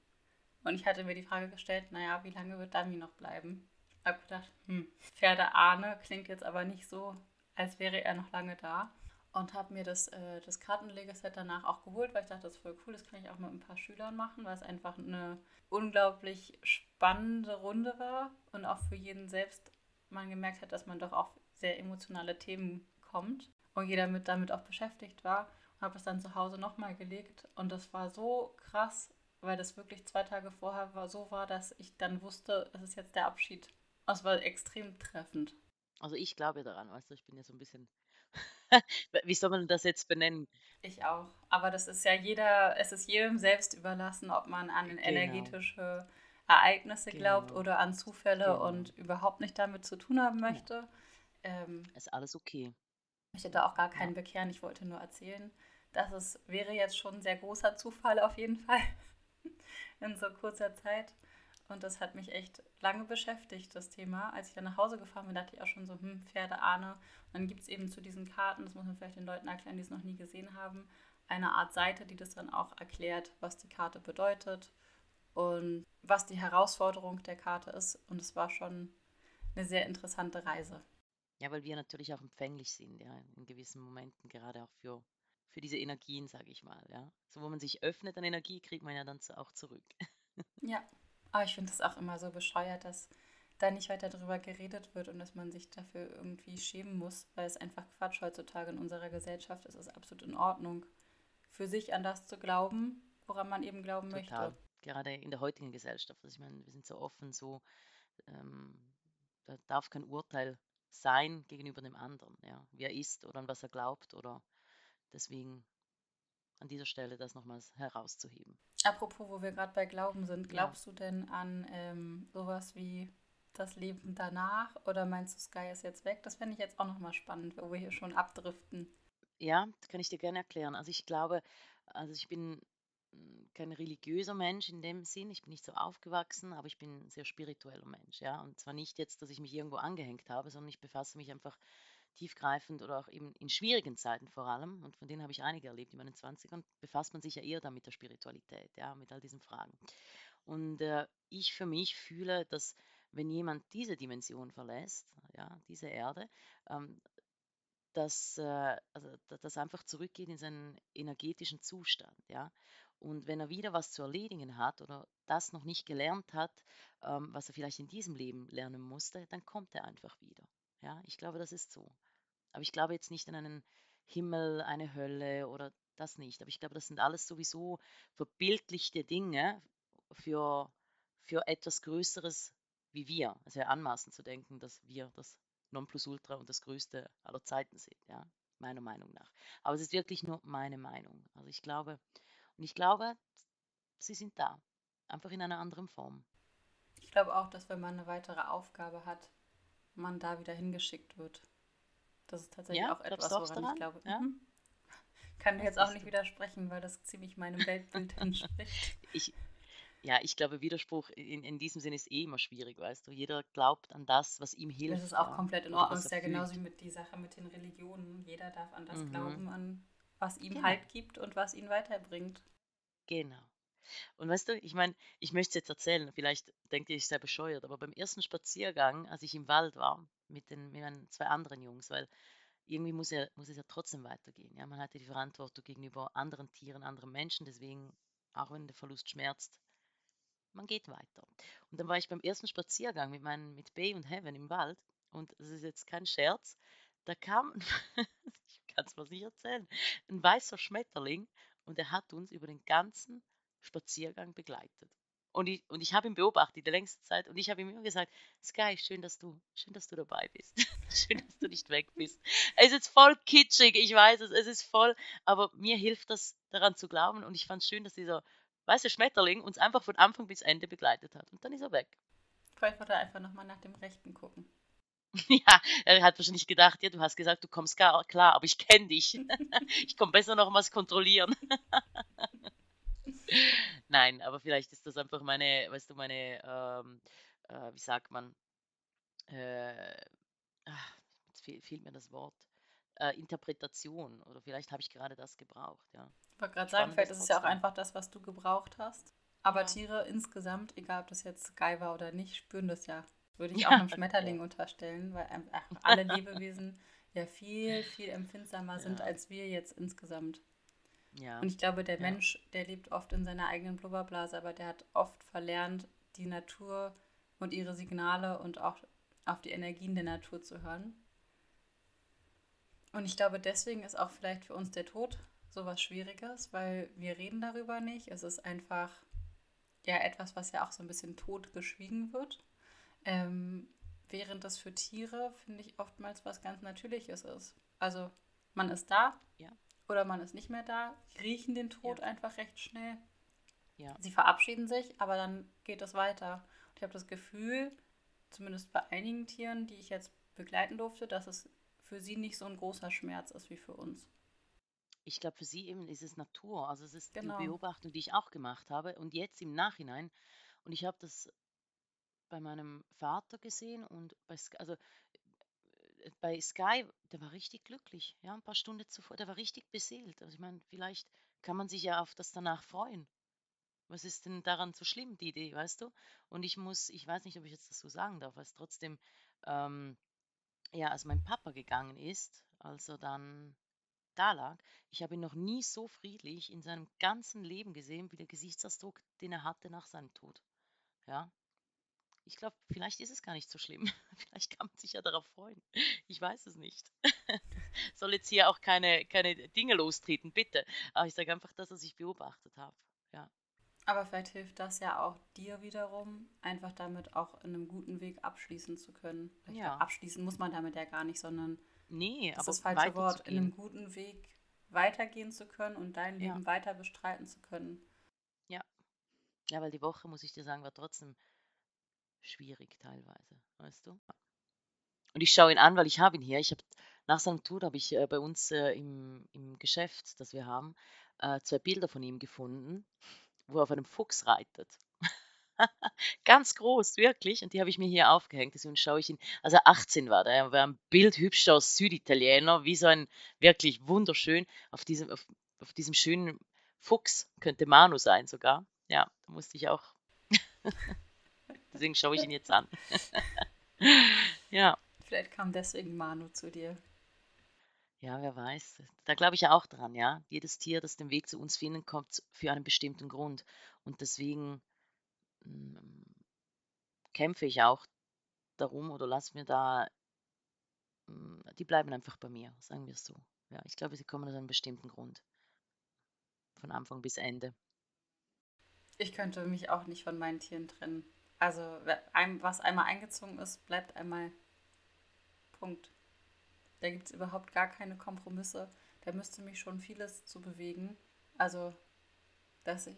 Und ich hatte mir die Frage gestellt, naja, wie lange wird Dami noch bleiben? Ich habe gedacht, hm, Pferdeahne klingt jetzt aber nicht so als wäre er noch lange da. Und habe mir das, äh, das Kartenlegeset danach auch geholt, weil ich dachte, das ist voll cool, das kann ich auch mit ein paar Schülern machen, weil es einfach eine unglaublich spannende Runde war und auch für jeden selbst man gemerkt hat, dass man doch auch sehr emotionale Themen kommt und jeder mit damit auch beschäftigt war. Und habe es dann zu Hause nochmal gelegt und das war so krass, weil das wirklich zwei Tage vorher war, so war, dass ich dann wusste, es ist jetzt der Abschied. Das war extrem treffend. Also ich glaube daran, weißt du, ich bin ja so ein bisschen, wie soll man das jetzt benennen? Ich auch. Aber das ist ja jeder, es ist jedem selbst überlassen, ob man an genau. energetische Ereignisse genau. glaubt oder an Zufälle genau. und überhaupt nicht damit zu tun haben möchte. Ja. Ähm, ist alles okay. Ich hätte auch gar keinen ja. bekehren, ich wollte nur erzählen, dass es wäre jetzt schon ein sehr großer Zufall auf jeden Fall in so kurzer Zeit. Und das hat mich echt lange beschäftigt, das Thema. Als ich dann nach Hause gefahren bin, dachte ich auch schon so, hm, Pferdeahne. Und dann gibt es eben zu diesen Karten, das muss man vielleicht den Leuten erklären, die es noch nie gesehen haben, eine Art Seite, die das dann auch erklärt, was die Karte bedeutet und was die Herausforderung der Karte ist. Und es war schon eine sehr interessante Reise. Ja, weil wir natürlich auch empfänglich sind, ja, in gewissen Momenten, gerade auch für, für diese Energien, sage ich mal, ja. So, wo man sich öffnet an Energie, kriegt man ja dann auch zurück. Ja, aber ich finde es auch immer so bescheuert, dass da nicht weiter drüber geredet wird und dass man sich dafür irgendwie schämen muss, weil es einfach Quatsch heutzutage in unserer Gesellschaft ist. Es ist absolut in Ordnung, für sich an das zu glauben, woran man eben glauben Total. möchte. Gerade in der heutigen Gesellschaft. Also ich meine, wir sind so offen, so ähm, da darf kein Urteil sein gegenüber dem anderen, ja, wie er ist oder an was er glaubt oder deswegen an dieser Stelle das nochmals herauszuheben. Apropos, wo wir gerade bei Glauben sind, glaubst ja. du denn an ähm, sowas wie das Leben danach oder meinst du, Sky ist jetzt weg? Das fände ich jetzt auch nochmal spannend, wo wir hier schon abdriften. Ja, das kann ich dir gerne erklären. Also ich glaube, also ich bin hm, kein religiöser Mensch in dem Sinn. Ich bin nicht so aufgewachsen, aber ich bin ein sehr spiritueller Mensch. Ja? Und zwar nicht jetzt, dass ich mich irgendwo angehängt habe, sondern ich befasse mich einfach tiefgreifend oder auch eben in schwierigen Zeiten vor allem, und von denen habe ich einige erlebt in meinen 20ern, befasst man sich ja eher dann mit der Spiritualität, ja, mit all diesen Fragen. Und äh, ich für mich fühle, dass wenn jemand diese Dimension verlässt, ja, diese Erde, ähm, dass äh, also, das einfach zurückgeht in seinen energetischen Zustand, ja. Und wenn er wieder was zu erledigen hat oder das noch nicht gelernt hat, ähm, was er vielleicht in diesem Leben lernen musste, dann kommt er einfach wieder. Ja, ich glaube, das ist so. Aber ich glaube jetzt nicht an einen Himmel, eine Hölle oder das nicht. Aber ich glaube, das sind alles sowieso verbildlichte Dinge für, für etwas Größeres wie wir. Es wäre anmaßend zu denken, dass wir das Nonplusultra und das Größte aller Zeiten sind, ja, meiner Meinung nach. Aber es ist wirklich nur meine Meinung. Also ich glaube, und ich glaube, sie sind da, einfach in einer anderen Form. Ich glaube auch, dass wenn man eine weitere Aufgabe hat, man da wieder hingeschickt wird. Das ist tatsächlich ja, auch etwas, woran daran? ich glaube. Ja? Mhm. Kann dir jetzt auch nicht widersprechen, weil das ziemlich meinem Weltbild entspricht. Ich, ja, ich glaube, Widerspruch in, in diesem Sinne ist eh immer schwierig, weißt du. Jeder glaubt an das, was ihm hilft. Das ist auch komplett in Ordnung. Das ist ja genauso wie mit die Sache mit den Religionen. Jeder darf an das mhm. glauben, an was ihm genau. Halt gibt und was ihn weiterbringt. Genau. Und weißt du, ich meine, ich möchte es jetzt erzählen, vielleicht denke ich sehr bescheuert, aber beim ersten Spaziergang, als ich im Wald war, mit, den, mit meinen zwei anderen Jungs, weil irgendwie muss, ja, muss es ja trotzdem weitergehen. Ja? Man hatte die Verantwortung gegenüber anderen Tieren, anderen Menschen, deswegen, auch wenn der Verlust schmerzt, man geht weiter. Und dann war ich beim ersten Spaziergang mit, meinen, mit Bay und Heaven im Wald und das ist jetzt kein Scherz, da kam, ich kann es mal nicht erzählen, ein weißer Schmetterling und er hat uns über den ganzen Spaziergang begleitet. Und ich, und ich habe ihn beobachtet die längste Zeit und ich habe ihm immer gesagt, Sky, schön, dass du, schön, dass du dabei bist. schön, dass du nicht weg bist. Es ist voll kitschig, ich weiß es, es ist voll, aber mir hilft das daran zu glauben und ich fand es schön, dass dieser weiße Schmetterling uns einfach von Anfang bis Ende begleitet hat. Und dann ist er weg. Vielleicht wollte er einfach nochmal nach dem Rechten gucken. ja, er hat wahrscheinlich gedacht, ja, du hast gesagt, du kommst gar, klar, aber ich kenne dich. ich komme besser noch mal kontrollieren. Nein, aber vielleicht ist das einfach meine, weißt du, meine, ähm, äh, wie sagt man, äh, ach, jetzt fehl, fehlt mir das Wort, äh, Interpretation oder vielleicht habe ich gerade das gebraucht, ja. Ich wollte gerade sagen, vielleicht ist es ja auch einfach das, was du gebraucht hast. Aber ja. Tiere insgesamt, egal ob das jetzt geil war oder nicht, spüren das ja. Würde ich auch einem Schmetterling ja. unterstellen, weil einfach alle Lebewesen ja viel, viel empfindsamer ja. sind als wir jetzt insgesamt. Ja. Und ich glaube, der ja. Mensch, der lebt oft in seiner eigenen Blubberblase, aber der hat oft verlernt, die Natur und ihre Signale und auch auf die Energien der Natur zu hören. Und ich glaube, deswegen ist auch vielleicht für uns der Tod so was Schwieriges, weil wir reden darüber nicht. Es ist einfach ja etwas, was ja auch so ein bisschen tot geschwiegen wird. Ähm, während das für Tiere, finde ich, oftmals was ganz Natürliches ist. Also man ist da ja. Oder man ist nicht mehr da, riechen den Tod ja. einfach recht schnell. Ja. Sie verabschieden sich, aber dann geht es weiter. Und ich habe das Gefühl, zumindest bei einigen Tieren, die ich jetzt begleiten durfte, dass es für sie nicht so ein großer Schmerz ist wie für uns. Ich glaube, für sie eben ist es Natur. Also es ist genau. eine Beobachtung, die ich auch gemacht habe. Und jetzt im Nachhinein, und ich habe das bei meinem Vater gesehen und bei, also bei Sky, der war richtig glücklich, ja, ein paar Stunden zuvor, der war richtig beseelt. Also ich meine, vielleicht kann man sich ja auf das danach freuen. Was ist denn daran so schlimm, die Idee, weißt du? Und ich muss, ich weiß nicht, ob ich jetzt das so sagen darf, weil es trotzdem, ähm, ja, als mein Papa gegangen ist, als er dann da lag, ich habe ihn noch nie so friedlich in seinem ganzen Leben gesehen, wie der Gesichtsausdruck, den er hatte nach seinem Tod. Ja, ich glaube, vielleicht ist es gar nicht so schlimm. Vielleicht kann man sich ja darauf freuen. Ich weiß es nicht. Soll jetzt hier auch keine, keine Dinge lostreten, bitte. Aber ich sage einfach das, was ich beobachtet habe. Ja. Aber vielleicht hilft das ja auch dir wiederum, einfach damit auch in einem guten Weg abschließen zu können. Ja. Glaub, abschließen muss man damit ja gar nicht, sondern nee, das ist das falsche Wort, in einem guten Weg weitergehen zu können und dein Leben ja. weiter bestreiten zu können. Ja. Ja, weil die Woche, muss ich dir sagen, war trotzdem schwierig teilweise, weißt du? Und ich schaue ihn an, weil ich habe ihn hier. Ich habe nach seinem Tod habe ich äh, bei uns äh, im, im Geschäft, das wir haben, äh, zwei Bilder von ihm gefunden, wo er auf einem Fuchs reitet. Ganz groß, wirklich. Und die habe ich mir hier aufgehängt. Deswegen schaue ich ihn. Also 18 war der. Er war ein bildhübscher Süditaliener, wie so ein wirklich wunderschön auf diesem, auf, auf diesem schönen Fuchs. Könnte Manu sein sogar. Ja, da musste ich auch Deswegen schaue ich ihn jetzt an. ja. Vielleicht kam deswegen Manu zu dir. Ja, wer weiß. Da glaube ich ja auch dran, ja. Jedes Tier, das den Weg zu uns findet, kommt für einen bestimmten Grund. Und deswegen mm, kämpfe ich auch darum oder lass mir da, mm, die bleiben einfach bei mir, sagen wir es so. Ja, ich glaube, sie kommen aus einem bestimmten Grund. Von Anfang bis Ende. Ich könnte mich auch nicht von meinen Tieren trennen. Also, was einmal eingezogen ist, bleibt einmal Punkt. Da gibt es überhaupt gar keine Kompromisse. Da müsste mich schon vieles zu bewegen. Also, dass ich.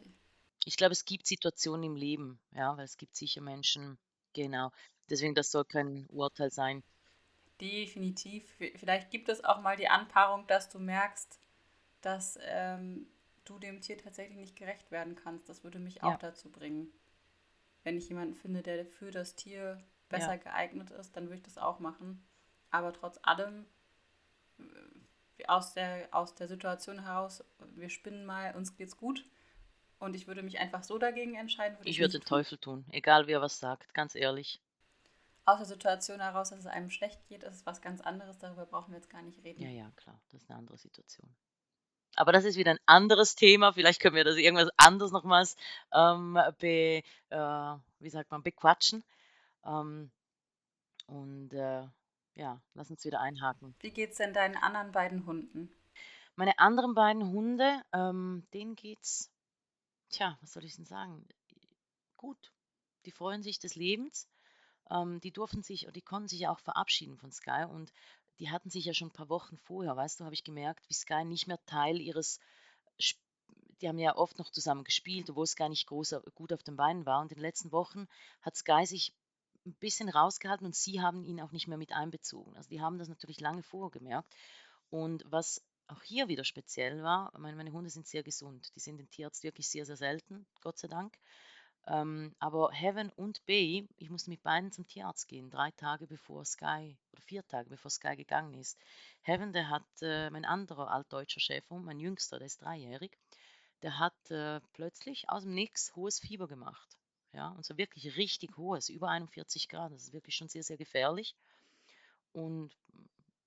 Ich glaube, es gibt Situationen im Leben, ja, weil es gibt sicher Menschen, genau. Deswegen, das soll kein Urteil sein. Definitiv. Vielleicht gibt es auch mal die Anpaarung, dass du merkst, dass ähm, du dem Tier tatsächlich nicht gerecht werden kannst. Das würde mich ja. auch dazu bringen wenn ich jemanden finde, der für das Tier besser ja. geeignet ist, dann würde ich das auch machen. Aber trotz allem, äh, aus der, aus der Situation heraus, wir spinnen mal, uns geht's gut. Und ich würde mich einfach so dagegen entscheiden. Würde ich, ich würde den Teufel tun, egal wer was sagt, ganz ehrlich. Aus der Situation heraus, dass es einem schlecht geht, ist was ganz anderes, darüber brauchen wir jetzt gar nicht reden. Ja, ja, klar, das ist eine andere Situation. Aber das ist wieder ein anderes Thema. Vielleicht können wir das irgendwas anderes nochmals ähm, be, äh, wie sagt man, bequatschen. Ähm, und äh, ja, lass uns wieder einhaken. Wie geht es denn deinen anderen beiden Hunden? Meine anderen beiden Hunde, ähm, denen geht's, tja, was soll ich denn sagen? Gut. Die freuen sich des Lebens. Ähm, die durften sich, oder die konnten sich ja auch verabschieden von Sky und die hatten sich ja schon ein paar Wochen vorher, weißt du, habe ich gemerkt, wie Sky nicht mehr Teil ihres, die haben ja oft noch zusammen gespielt, obwohl Sky nicht groß, gut auf den Beinen war. Und in den letzten Wochen hat Sky sich ein bisschen rausgehalten und sie haben ihn auch nicht mehr mit einbezogen. Also die haben das natürlich lange vorher gemerkt. Und was auch hier wieder speziell war, meine, meine Hunde sind sehr gesund. Die sind im Tierarzt wirklich sehr, sehr selten, Gott sei Dank. Ähm, aber Heaven und Bay, ich musste mit beiden zum Tierarzt gehen, drei Tage bevor Sky, oder vier Tage bevor Sky gegangen ist. Heaven, der hat, äh, mein anderer altdeutscher Schäferhund, mein jüngster, der ist dreijährig, der hat äh, plötzlich aus dem Nix hohes Fieber gemacht. Ja, und so wirklich richtig hohes, über 41 Grad. Das ist wirklich schon sehr, sehr gefährlich. Und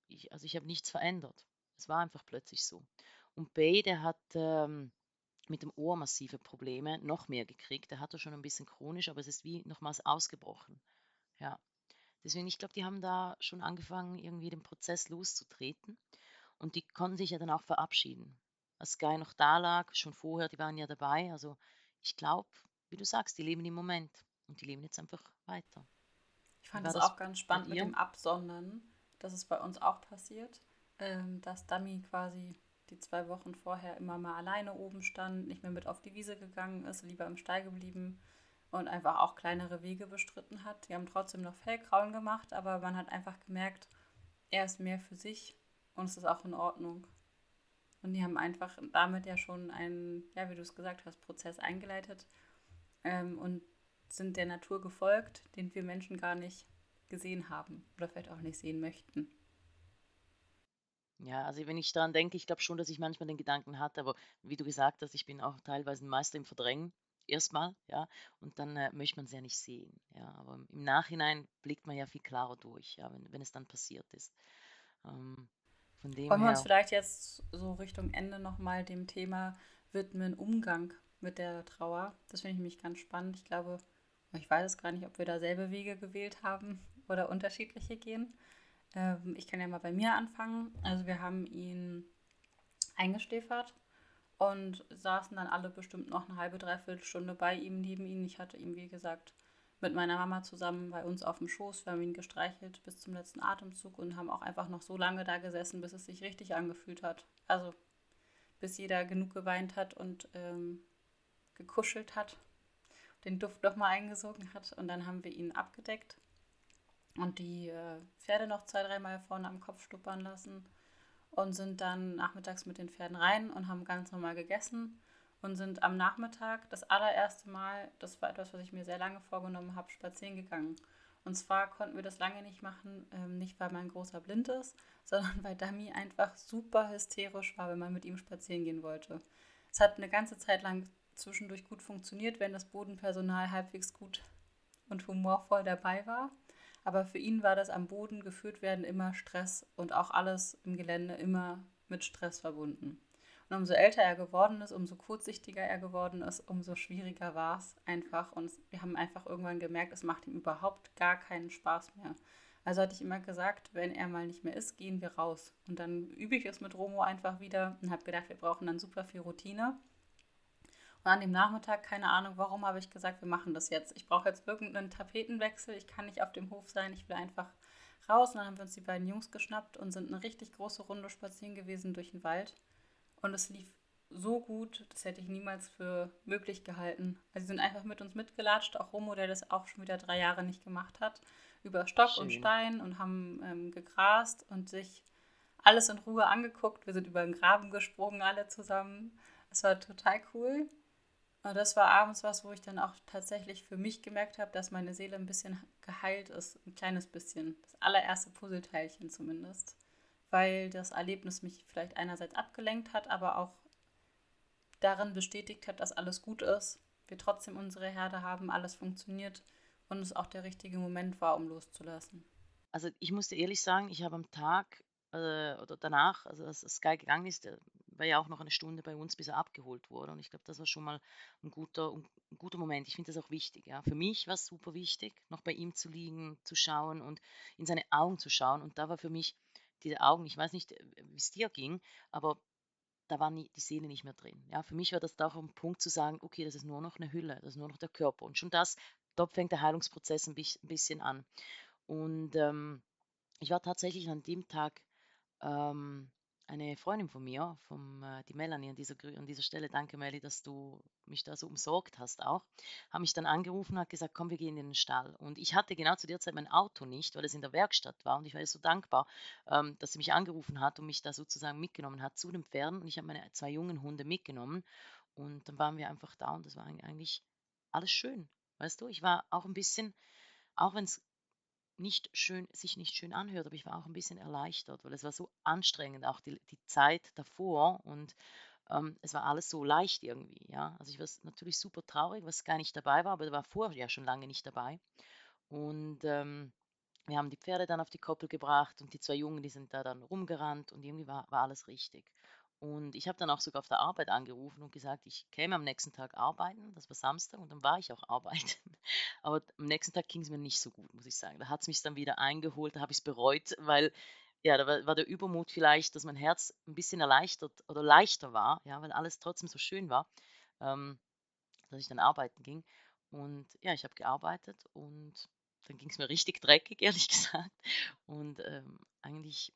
ich, also ich habe nichts verändert. Es war einfach plötzlich so. Und Bay, der hat ähm, mit dem Ohr massive Probleme, noch mehr gekriegt. Der hatte schon ein bisschen chronisch, aber es ist wie nochmals ausgebrochen. Ja. Deswegen, ich glaube, die haben da schon angefangen, irgendwie den Prozess loszutreten. Und die konnten sich ja dann auch verabschieden. Als Sky noch da lag, schon vorher, die waren ja dabei. Also ich glaube, wie du sagst, die leben im Moment und die leben jetzt einfach weiter. Ich fand das, das auch ganz spannend mit dem Absondern. Das ist bei uns auch passiert, ähm, dass Dummy quasi die zwei Wochen vorher immer mal alleine oben stand, nicht mehr mit auf die Wiese gegangen ist, lieber im Stall geblieben und einfach auch kleinere Wege bestritten hat. Die haben trotzdem noch Fellkraulen gemacht, aber man hat einfach gemerkt, er ist mehr für sich und es ist auch in Ordnung. Und die haben einfach damit ja schon einen, ja, wie du es gesagt hast, Prozess eingeleitet ähm, und sind der Natur gefolgt, den wir Menschen gar nicht gesehen haben oder vielleicht auch nicht sehen möchten. Ja, also wenn ich daran denke, ich glaube schon, dass ich manchmal den Gedanken hatte, aber wie du gesagt hast, ich bin auch teilweise ein Meister im Verdrängen. Erstmal, ja, und dann äh, möchte man es ja nicht sehen. Ja, aber im Nachhinein blickt man ja viel klarer durch, ja, wenn, wenn es dann passiert ist. Ähm, von dem Wollen wir uns vielleicht jetzt so Richtung Ende nochmal dem Thema widmen, Umgang mit der Trauer. Das finde ich nämlich ganz spannend. Ich glaube, ich weiß es gar nicht, ob wir da selbe Wege gewählt haben oder unterschiedliche gehen. Ähm, ich kann ja mal bei mir anfangen. Also wir haben ihn eingestäfert und saßen dann alle bestimmt noch eine halbe, dreiviertel Stunde bei ihm, neben ihm. Ich hatte ihm, wie gesagt, mit meiner Mama zusammen bei uns auf dem Schoß. Wir haben ihn gestreichelt bis zum letzten Atemzug und haben auch einfach noch so lange da gesessen, bis es sich richtig angefühlt hat. Also bis jeder genug geweint hat und ähm, gekuschelt hat, den Duft noch mal eingesogen hat. Und dann haben wir ihn abgedeckt und die äh, Pferde noch zwei, dreimal vorne am Kopf stuppern lassen und sind dann nachmittags mit den Pferden rein und haben ganz normal gegessen und sind am Nachmittag das allererste Mal, das war etwas, was ich mir sehr lange vorgenommen habe, spazieren gegangen. Und zwar konnten wir das lange nicht machen, ähm, nicht weil mein großer blind ist, sondern weil Dami einfach super hysterisch war, wenn man mit ihm spazieren gehen wollte. Es hat eine ganze Zeit lang zwischendurch gut funktioniert, wenn das Bodenpersonal halbwegs gut und humorvoll dabei war. Aber für ihn war das am Boden geführt werden immer Stress und auch alles im Gelände immer mit Stress verbunden. Und umso älter er geworden ist, umso kurzsichtiger er geworden ist, umso schwieriger war es einfach. Und wir haben einfach irgendwann gemerkt, es macht ihm überhaupt gar keinen Spaß mehr. Also hatte ich immer gesagt, wenn er mal nicht mehr ist, gehen wir raus. Und dann übe ich es mit Romo einfach wieder und habe gedacht, wir brauchen dann super viel Routine. Und an dem Nachmittag, keine Ahnung warum, habe ich gesagt, wir machen das jetzt. Ich brauche jetzt irgendeinen Tapetenwechsel. Ich kann nicht auf dem Hof sein. Ich will einfach raus. Und dann haben wir uns die beiden Jungs geschnappt und sind eine richtig große Runde spazieren gewesen durch den Wald. Und es lief so gut, das hätte ich niemals für möglich gehalten. Also sie sind einfach mit uns mitgelatscht, auch Romo, der das auch schon wieder drei Jahre nicht gemacht hat, über Stock Schön. und Stein und haben ähm, gegrast und sich alles in Ruhe angeguckt. Wir sind über den Graben gesprungen, alle zusammen. Es war total cool. Und das war abends was, wo ich dann auch tatsächlich für mich gemerkt habe, dass meine Seele ein bisschen geheilt ist. Ein kleines bisschen. Das allererste Puzzleteilchen zumindest. Weil das Erlebnis mich vielleicht einerseits abgelenkt hat, aber auch darin bestätigt hat, dass alles gut ist. Wir trotzdem unsere Herde haben, alles funktioniert und es auch der richtige Moment war, um loszulassen. Also ich musste ehrlich sagen, ich habe am Tag äh, oder danach, also als Sky gegangen ist, war ja auch noch eine Stunde bei uns, bis er abgeholt wurde. Und ich glaube, das war schon mal ein guter, ein guter Moment. Ich finde das auch wichtig. Ja. Für mich war es super wichtig, noch bei ihm zu liegen, zu schauen und in seine Augen zu schauen. Und da war für mich diese Augen, ich weiß nicht, wie es dir ging, aber da war nie, die Seele nicht mehr drin. Ja, für mich war das da auch ein Punkt zu sagen, okay, das ist nur noch eine Hülle, das ist nur noch der Körper. Und schon das, dort fängt der Heilungsprozess ein bisschen an. Und ähm, ich war tatsächlich an dem Tag ähm, eine Freundin von mir, vom, äh, die Melanie, an dieser, an dieser Stelle, danke Melanie, dass du mich da so umsorgt hast auch, hat mich dann angerufen und hat gesagt, komm, wir gehen in den Stall. Und ich hatte genau zu der Zeit mein Auto nicht, weil es in der Werkstatt war und ich war ihr so dankbar, ähm, dass sie mich angerufen hat und mich da sozusagen mitgenommen hat zu den Pferden und ich habe meine zwei jungen Hunde mitgenommen und dann waren wir einfach da und das war eigentlich alles schön, weißt du, ich war auch ein bisschen, auch wenn es nicht schön, sich nicht schön anhört, aber ich war auch ein bisschen erleichtert, weil es war so anstrengend, auch die, die Zeit davor und ähm, es war alles so leicht irgendwie, ja. Also ich war natürlich super traurig, was gar nicht dabei war, aber er war vorher ja schon lange nicht dabei. Und ähm, wir haben die Pferde dann auf die Koppel gebracht und die zwei Jungen, die sind da dann rumgerannt und irgendwie war, war alles richtig. Und ich habe dann auch sogar auf der Arbeit angerufen und gesagt, ich käme am nächsten Tag arbeiten. Das war Samstag und dann war ich auch arbeiten. Aber am nächsten Tag ging es mir nicht so gut, muss ich sagen. Da hat es mich dann wieder eingeholt, da habe ich es bereut, weil ja, da war, war, der Übermut vielleicht, dass mein Herz ein bisschen erleichtert oder leichter war, ja, weil alles trotzdem so schön war, ähm, dass ich dann arbeiten ging. Und ja, ich habe gearbeitet und dann ging es mir richtig dreckig, ehrlich gesagt. Und ähm, eigentlich,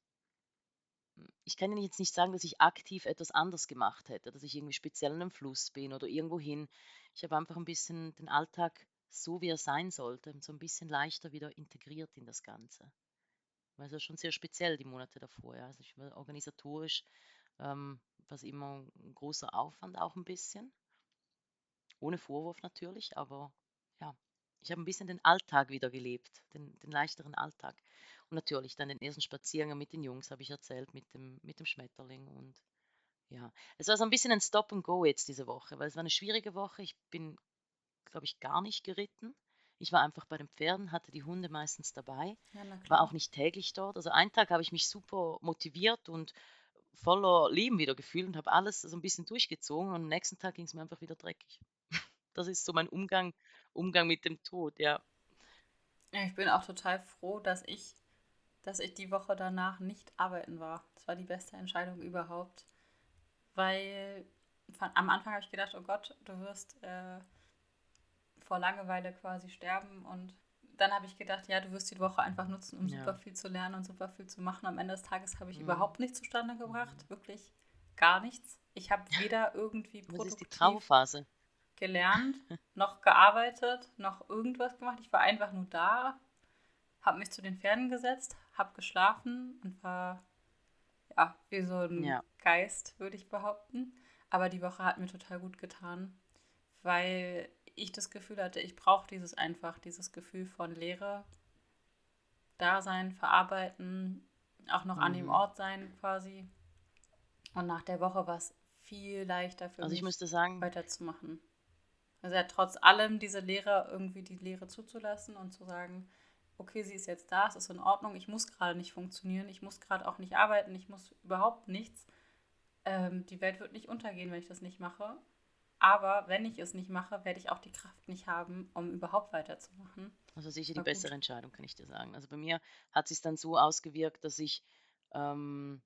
ich kann Ihnen jetzt nicht sagen, dass ich aktiv etwas anders gemacht hätte, dass ich irgendwie speziell an einem Fluss bin oder irgendwo hin. Ich habe einfach ein bisschen den Alltag so, wie er sein sollte, so ein bisschen leichter wieder integriert in das Ganze. Weil es ja schon sehr speziell die Monate davor. Ja. Also ich war organisatorisch, ähm, war immer ein großer Aufwand auch ein bisschen. Ohne Vorwurf natürlich, aber ja, ich habe ein bisschen den Alltag wieder gelebt, den, den leichteren Alltag. Und natürlich dann den ersten Spaziergang mit den Jungs, habe ich erzählt, mit dem, mit dem Schmetterling. Und ja, es war so ein bisschen ein Stop and Go jetzt diese Woche, weil es war eine schwierige Woche. Ich bin, glaube ich, gar nicht geritten. Ich war einfach bei den Pferden, hatte die Hunde meistens dabei, ja, war auch nicht täglich dort. Also einen Tag habe ich mich super motiviert und voller Leben wieder gefühlt und habe alles so ein bisschen durchgezogen und am nächsten Tag ging es mir einfach wieder dreckig. Das ist so mein Umgang, Umgang mit dem Tod, ja. ja. Ich bin auch total froh, dass ich, dass ich die Woche danach nicht arbeiten war. Das war die beste Entscheidung überhaupt. Weil von, am Anfang habe ich gedacht, oh Gott, du wirst äh, vor Langeweile quasi sterben und dann habe ich gedacht, ja, du wirst die Woche einfach nutzen, um ja. super viel zu lernen und super viel zu machen. Am Ende des Tages habe ich mhm. überhaupt nichts zustande gebracht, mhm. wirklich gar nichts. Ich habe weder irgendwie produktiv das ist die gelernt, noch gearbeitet, noch irgendwas gemacht. Ich war einfach nur da, habe mich zu den Pferden gesetzt, habe geschlafen und war ja wie so ein ja. Geist, würde ich behaupten. Aber die Woche hat mir total gut getan, weil ich das Gefühl hatte, ich brauche dieses einfach, dieses Gefühl von Leere, Dasein, verarbeiten, auch noch mhm. an dem mhm. Ort sein quasi. Und nach der Woche war es viel leichter für also mich, sagen, weiterzumachen. Also ja, trotz allem diese Lehre, irgendwie die Lehre zuzulassen und zu sagen, okay, sie ist jetzt da, es ist in Ordnung, ich muss gerade nicht funktionieren, ich muss gerade auch nicht arbeiten, ich muss überhaupt nichts. Ähm, die Welt wird nicht untergehen, wenn ich das nicht mache. Aber wenn ich es nicht mache, werde ich auch die Kraft nicht haben, um überhaupt weiterzumachen. Also sicher die bessere Entscheidung, kann ich dir sagen. Also bei mir hat es sich dann so ausgewirkt, dass ich ähm,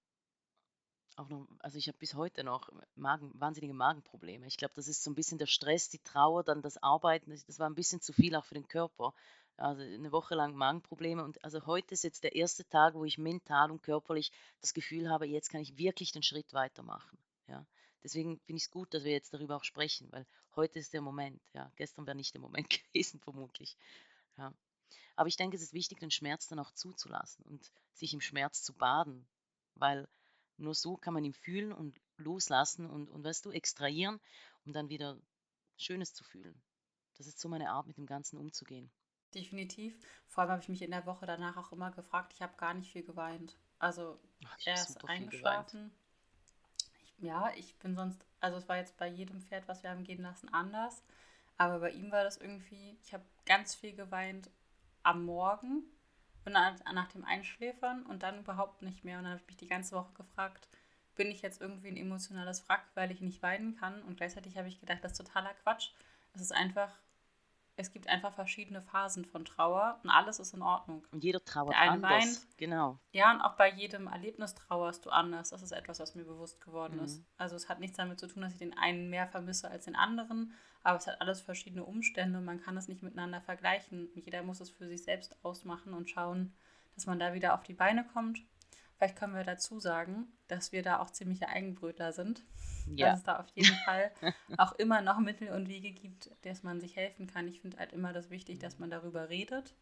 auch noch, also ich habe bis heute noch Magen, wahnsinnige Magenprobleme. Ich glaube, das ist so ein bisschen der Stress, die Trauer, dann das Arbeiten. Das war ein bisschen zu viel auch für den Körper. Also eine Woche lang Magenprobleme. Und also heute ist jetzt der erste Tag, wo ich mental und körperlich das Gefühl habe, jetzt kann ich wirklich den Schritt weitermachen. Ja. Deswegen finde ich es gut, dass wir jetzt darüber auch sprechen, weil heute ist der Moment. Ja. Gestern wäre nicht der Moment gewesen, vermutlich. Ja. Aber ich denke, es ist wichtig, den Schmerz dann auch zuzulassen und sich im Schmerz zu baden, weil nur so kann man ihn fühlen und loslassen und, und weißt du, extrahieren, um dann wieder Schönes zu fühlen. Das ist so meine Art, mit dem Ganzen umzugehen. Definitiv. Vor allem habe ich mich in der Woche danach auch immer gefragt, ich habe gar nicht viel geweint. Also Ach, erst eingeschlafen, ja, ich bin sonst, also es war jetzt bei jedem Pferd, was wir haben gehen lassen, anders. Aber bei ihm war das irgendwie, ich habe ganz viel geweint am Morgen und nach, nach dem Einschläfern und dann überhaupt nicht mehr. Und dann habe ich mich die ganze Woche gefragt, bin ich jetzt irgendwie ein emotionales Wrack, weil ich nicht weinen kann? Und gleichzeitig habe ich gedacht, das ist totaler Quatsch. Es ist einfach es gibt einfach verschiedene Phasen von Trauer und alles ist in Ordnung. Und jeder trauert anders. Weint, genau. Ja, und auch bei jedem Erlebnis trauerst du anders. Das ist etwas, was mir bewusst geworden mhm. ist. Also es hat nichts damit zu tun, dass ich den einen mehr vermisse als den anderen, aber es hat alles verschiedene Umstände und man kann es nicht miteinander vergleichen. Jeder muss es für sich selbst ausmachen und schauen, dass man da wieder auf die Beine kommt. Vielleicht können wir dazu sagen, dass wir da auch ziemliche Eigenbrötler sind. Ja. Dass es da auf jeden Fall auch immer noch Mittel und Wege gibt, dass man sich helfen kann. Ich finde halt immer das wichtig, dass man darüber redet.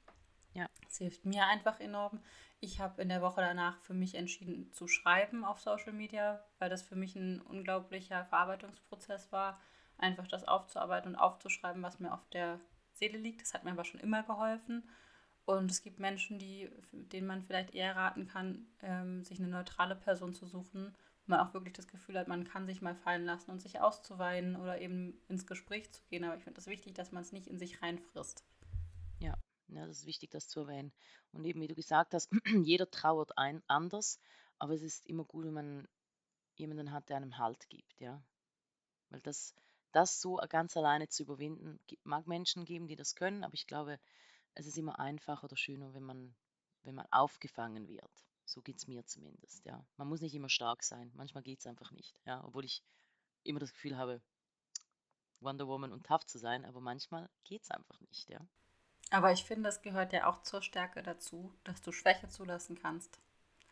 Ja. Es hilft mir einfach enorm. Ich habe in der Woche danach für mich entschieden zu schreiben auf Social Media, weil das für mich ein unglaublicher Verarbeitungsprozess war, einfach das aufzuarbeiten und aufzuschreiben, was mir auf der Seele liegt. Das hat mir aber schon immer geholfen. Und es gibt Menschen, die, denen man vielleicht eher raten kann, ähm, sich eine neutrale Person zu suchen, wo man auch wirklich das Gefühl hat, man kann sich mal fallen lassen und sich auszuweinen oder eben ins Gespräch zu gehen. Aber ich finde es das wichtig, dass man es nicht in sich reinfrisst. Ja, ja, das ist wichtig, das zu erwähnen. Und eben, wie du gesagt hast, jeder trauert ein anders, aber es ist immer gut, wenn man jemanden hat, der einem Halt gibt, ja. Weil das, das so ganz alleine zu überwinden, mag Menschen geben, die das können, aber ich glaube, es ist immer einfacher oder schöner, wenn man, wenn man aufgefangen wird. So geht es mir zumindest, ja. Man muss nicht immer stark sein. Manchmal geht es einfach nicht, ja. Obwohl ich immer das Gefühl habe, Wonder Woman und tough zu sein, aber manchmal geht es einfach nicht, ja. Aber ich finde, es gehört ja auch zur Stärke dazu, dass du Schwäche zulassen kannst.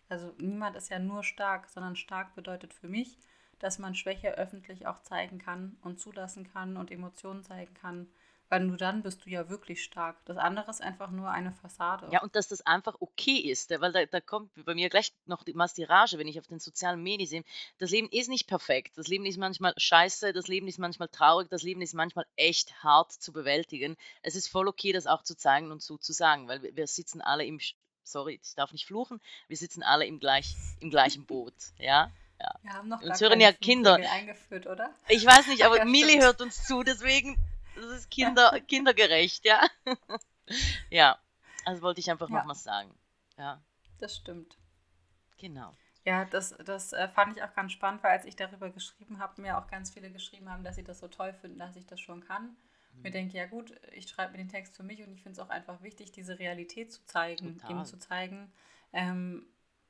Also niemand ist ja nur stark, sondern stark bedeutet für mich, dass man Schwäche öffentlich auch zeigen kann und zulassen kann und Emotionen zeigen kann weil nur dann bist du ja wirklich stark. Das andere ist einfach nur eine Fassade. Ja, und dass das einfach okay ist, weil da, da kommt bei mir gleich noch die Mastirage, wenn ich auf den sozialen Medien sehe. Das Leben ist nicht perfekt. Das Leben ist manchmal scheiße, das Leben ist manchmal traurig, das Leben ist manchmal echt hart zu bewältigen. Es ist voll okay, das auch zu zeigen und so zu sagen, weil wir, sitzen alle im, sorry, ich darf nicht fluchen, wir sitzen alle im, gleich, im gleichen Boot, ja. Ja. Wir haben noch uns hören ja Kinder eingeführt, oder? Ich weiß nicht, aber ja, Mili hört uns zu, deswegen das ist kinder, kindergerecht, ja. ja, also wollte ich einfach ja. nochmal sagen. Ja. Das stimmt. Genau. Ja, das, das äh, fand ich auch ganz spannend, weil als ich darüber geschrieben habe, mir auch ganz viele geschrieben haben, dass sie das so toll finden, dass ich das schon kann. Mhm. Mir denke, ja gut, ich schreibe mir den Text für mich und ich finde es auch einfach wichtig, diese Realität zu zeigen, Total. eben zu zeigen. Ähm,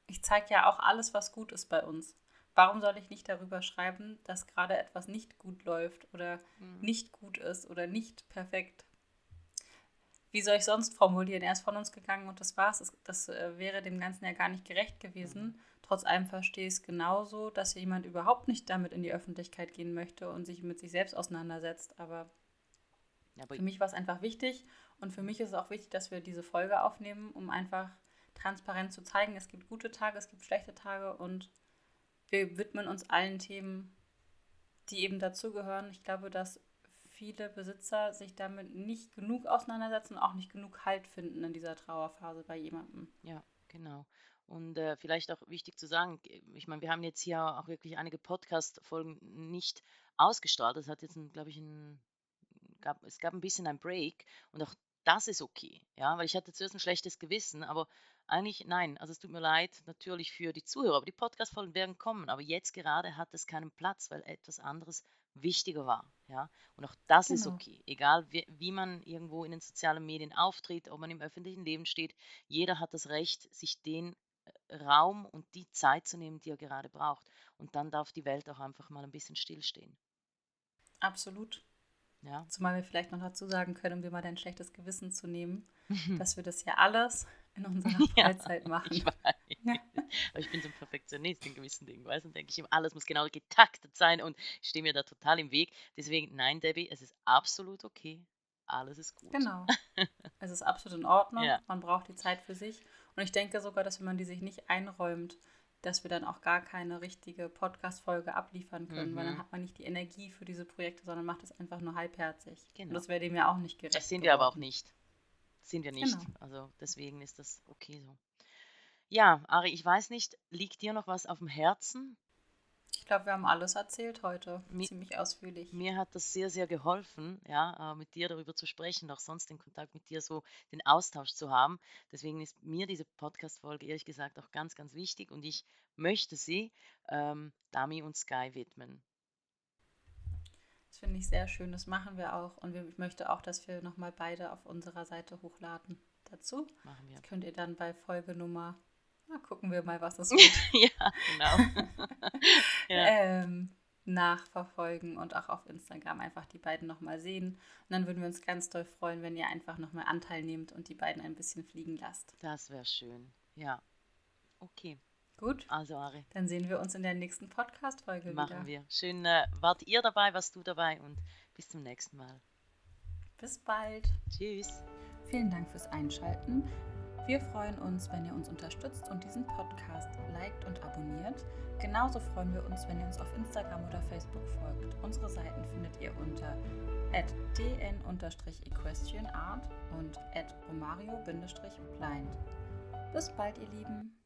ich zeige ja auch alles, was gut ist bei uns warum soll ich nicht darüber schreiben, dass gerade etwas nicht gut läuft oder mhm. nicht gut ist oder nicht perfekt? Wie soll ich sonst formulieren? Er ist von uns gegangen und das war's. Das, das äh, wäre dem Ganzen ja gar nicht gerecht gewesen. Mhm. Trotz allem verstehe ich es genauso, dass jemand überhaupt nicht damit in die Öffentlichkeit gehen möchte und sich mit sich selbst auseinandersetzt. Aber, aber für mich war es einfach wichtig und für mich ist es auch wichtig, dass wir diese Folge aufnehmen, um einfach transparent zu zeigen, es gibt gute Tage, es gibt schlechte Tage und wir widmen uns allen Themen, die eben dazugehören. Ich glaube, dass viele Besitzer sich damit nicht genug auseinandersetzen und auch nicht genug Halt finden in dieser Trauerphase bei jemandem. Ja, genau. Und äh, vielleicht auch wichtig zu sagen, ich meine, wir haben jetzt hier auch wirklich einige Podcast-Folgen nicht ausgestrahlt. Das hat jetzt, glaube ich, ein, gab, es gab ein bisschen ein Break und auch das ist okay, ja, weil ich hatte zuerst ein schlechtes Gewissen, aber eigentlich nein. Also es tut mir leid natürlich für die Zuhörer, aber die Podcast-Folgen werden kommen. Aber jetzt gerade hat es keinen Platz, weil etwas anderes wichtiger war. Ja? Und auch das genau. ist okay. Egal wie, wie man irgendwo in den sozialen Medien auftritt, ob man im öffentlichen Leben steht, jeder hat das Recht, sich den äh, Raum und die Zeit zu nehmen, die er gerade braucht. Und dann darf die Welt auch einfach mal ein bisschen stillstehen. Absolut. Ja. Zumal wir vielleicht noch dazu sagen können, um dir mal dein schlechtes Gewissen zu nehmen, dass wir das ja alles in unserer Freizeit ja, machen. Ich. Ja. Aber ich bin so ein Perfektionist in gewissen Dingen, weißt du? Denke ich immer, alles muss genau getaktet sein und ich stehe mir da total im Weg. Deswegen, nein, Debbie, es ist absolut okay. Alles ist gut. Genau. es ist absolut in Ordnung. Ja. Man braucht die Zeit für sich. Und ich denke sogar, dass wenn man die sich nicht einräumt, dass wir dann auch gar keine richtige Podcast-Folge abliefern können, mhm. weil dann mhm. hat man nicht die Energie für diese Projekte, sondern macht es einfach nur halbherzig. Genau. Und das wäre dem ja auch nicht gerecht. Das sind wir aber auch nicht sind wir nicht. Genau. Also deswegen ist das okay so. Ja, Ari, ich weiß nicht, liegt dir noch was auf dem Herzen? Ich glaube, wir haben alles erzählt heute, mir, ziemlich ausführlich. Mir hat das sehr, sehr geholfen, ja, äh, mit dir darüber zu sprechen, auch sonst den Kontakt mit dir so, den Austausch zu haben. Deswegen ist mir diese Podcast-Folge ehrlich gesagt auch ganz, ganz wichtig und ich möchte sie ähm, Dami und Sky widmen finde ich sehr schön. Das machen wir auch. Und ich möchte auch, dass wir nochmal beide auf unserer Seite hochladen dazu. Machen wir. Das könnt ihr dann bei Folge Nummer, na, gucken wir mal, was das wird. ja, genau. ja. Ähm, nachverfolgen und auch auf Instagram einfach die beiden nochmal sehen. Und dann würden wir uns ganz doll freuen, wenn ihr einfach nochmal Anteil nehmt und die beiden ein bisschen fliegen lasst. Das wäre schön. Ja. Okay. Gut. Also, Ari. Dann sehen wir uns in der nächsten Podcast-Folge wieder. Machen wir. Schön, äh, wart ihr dabei, warst du dabei und bis zum nächsten Mal. Bis bald. Tschüss. Vielen Dank fürs Einschalten. Wir freuen uns, wenn ihr uns unterstützt und diesen Podcast liked und abonniert. Genauso freuen wir uns, wenn ihr uns auf Instagram oder Facebook folgt. Unsere Seiten findet ihr unter dn-equestrianart und romario-blind. Bis bald, ihr Lieben.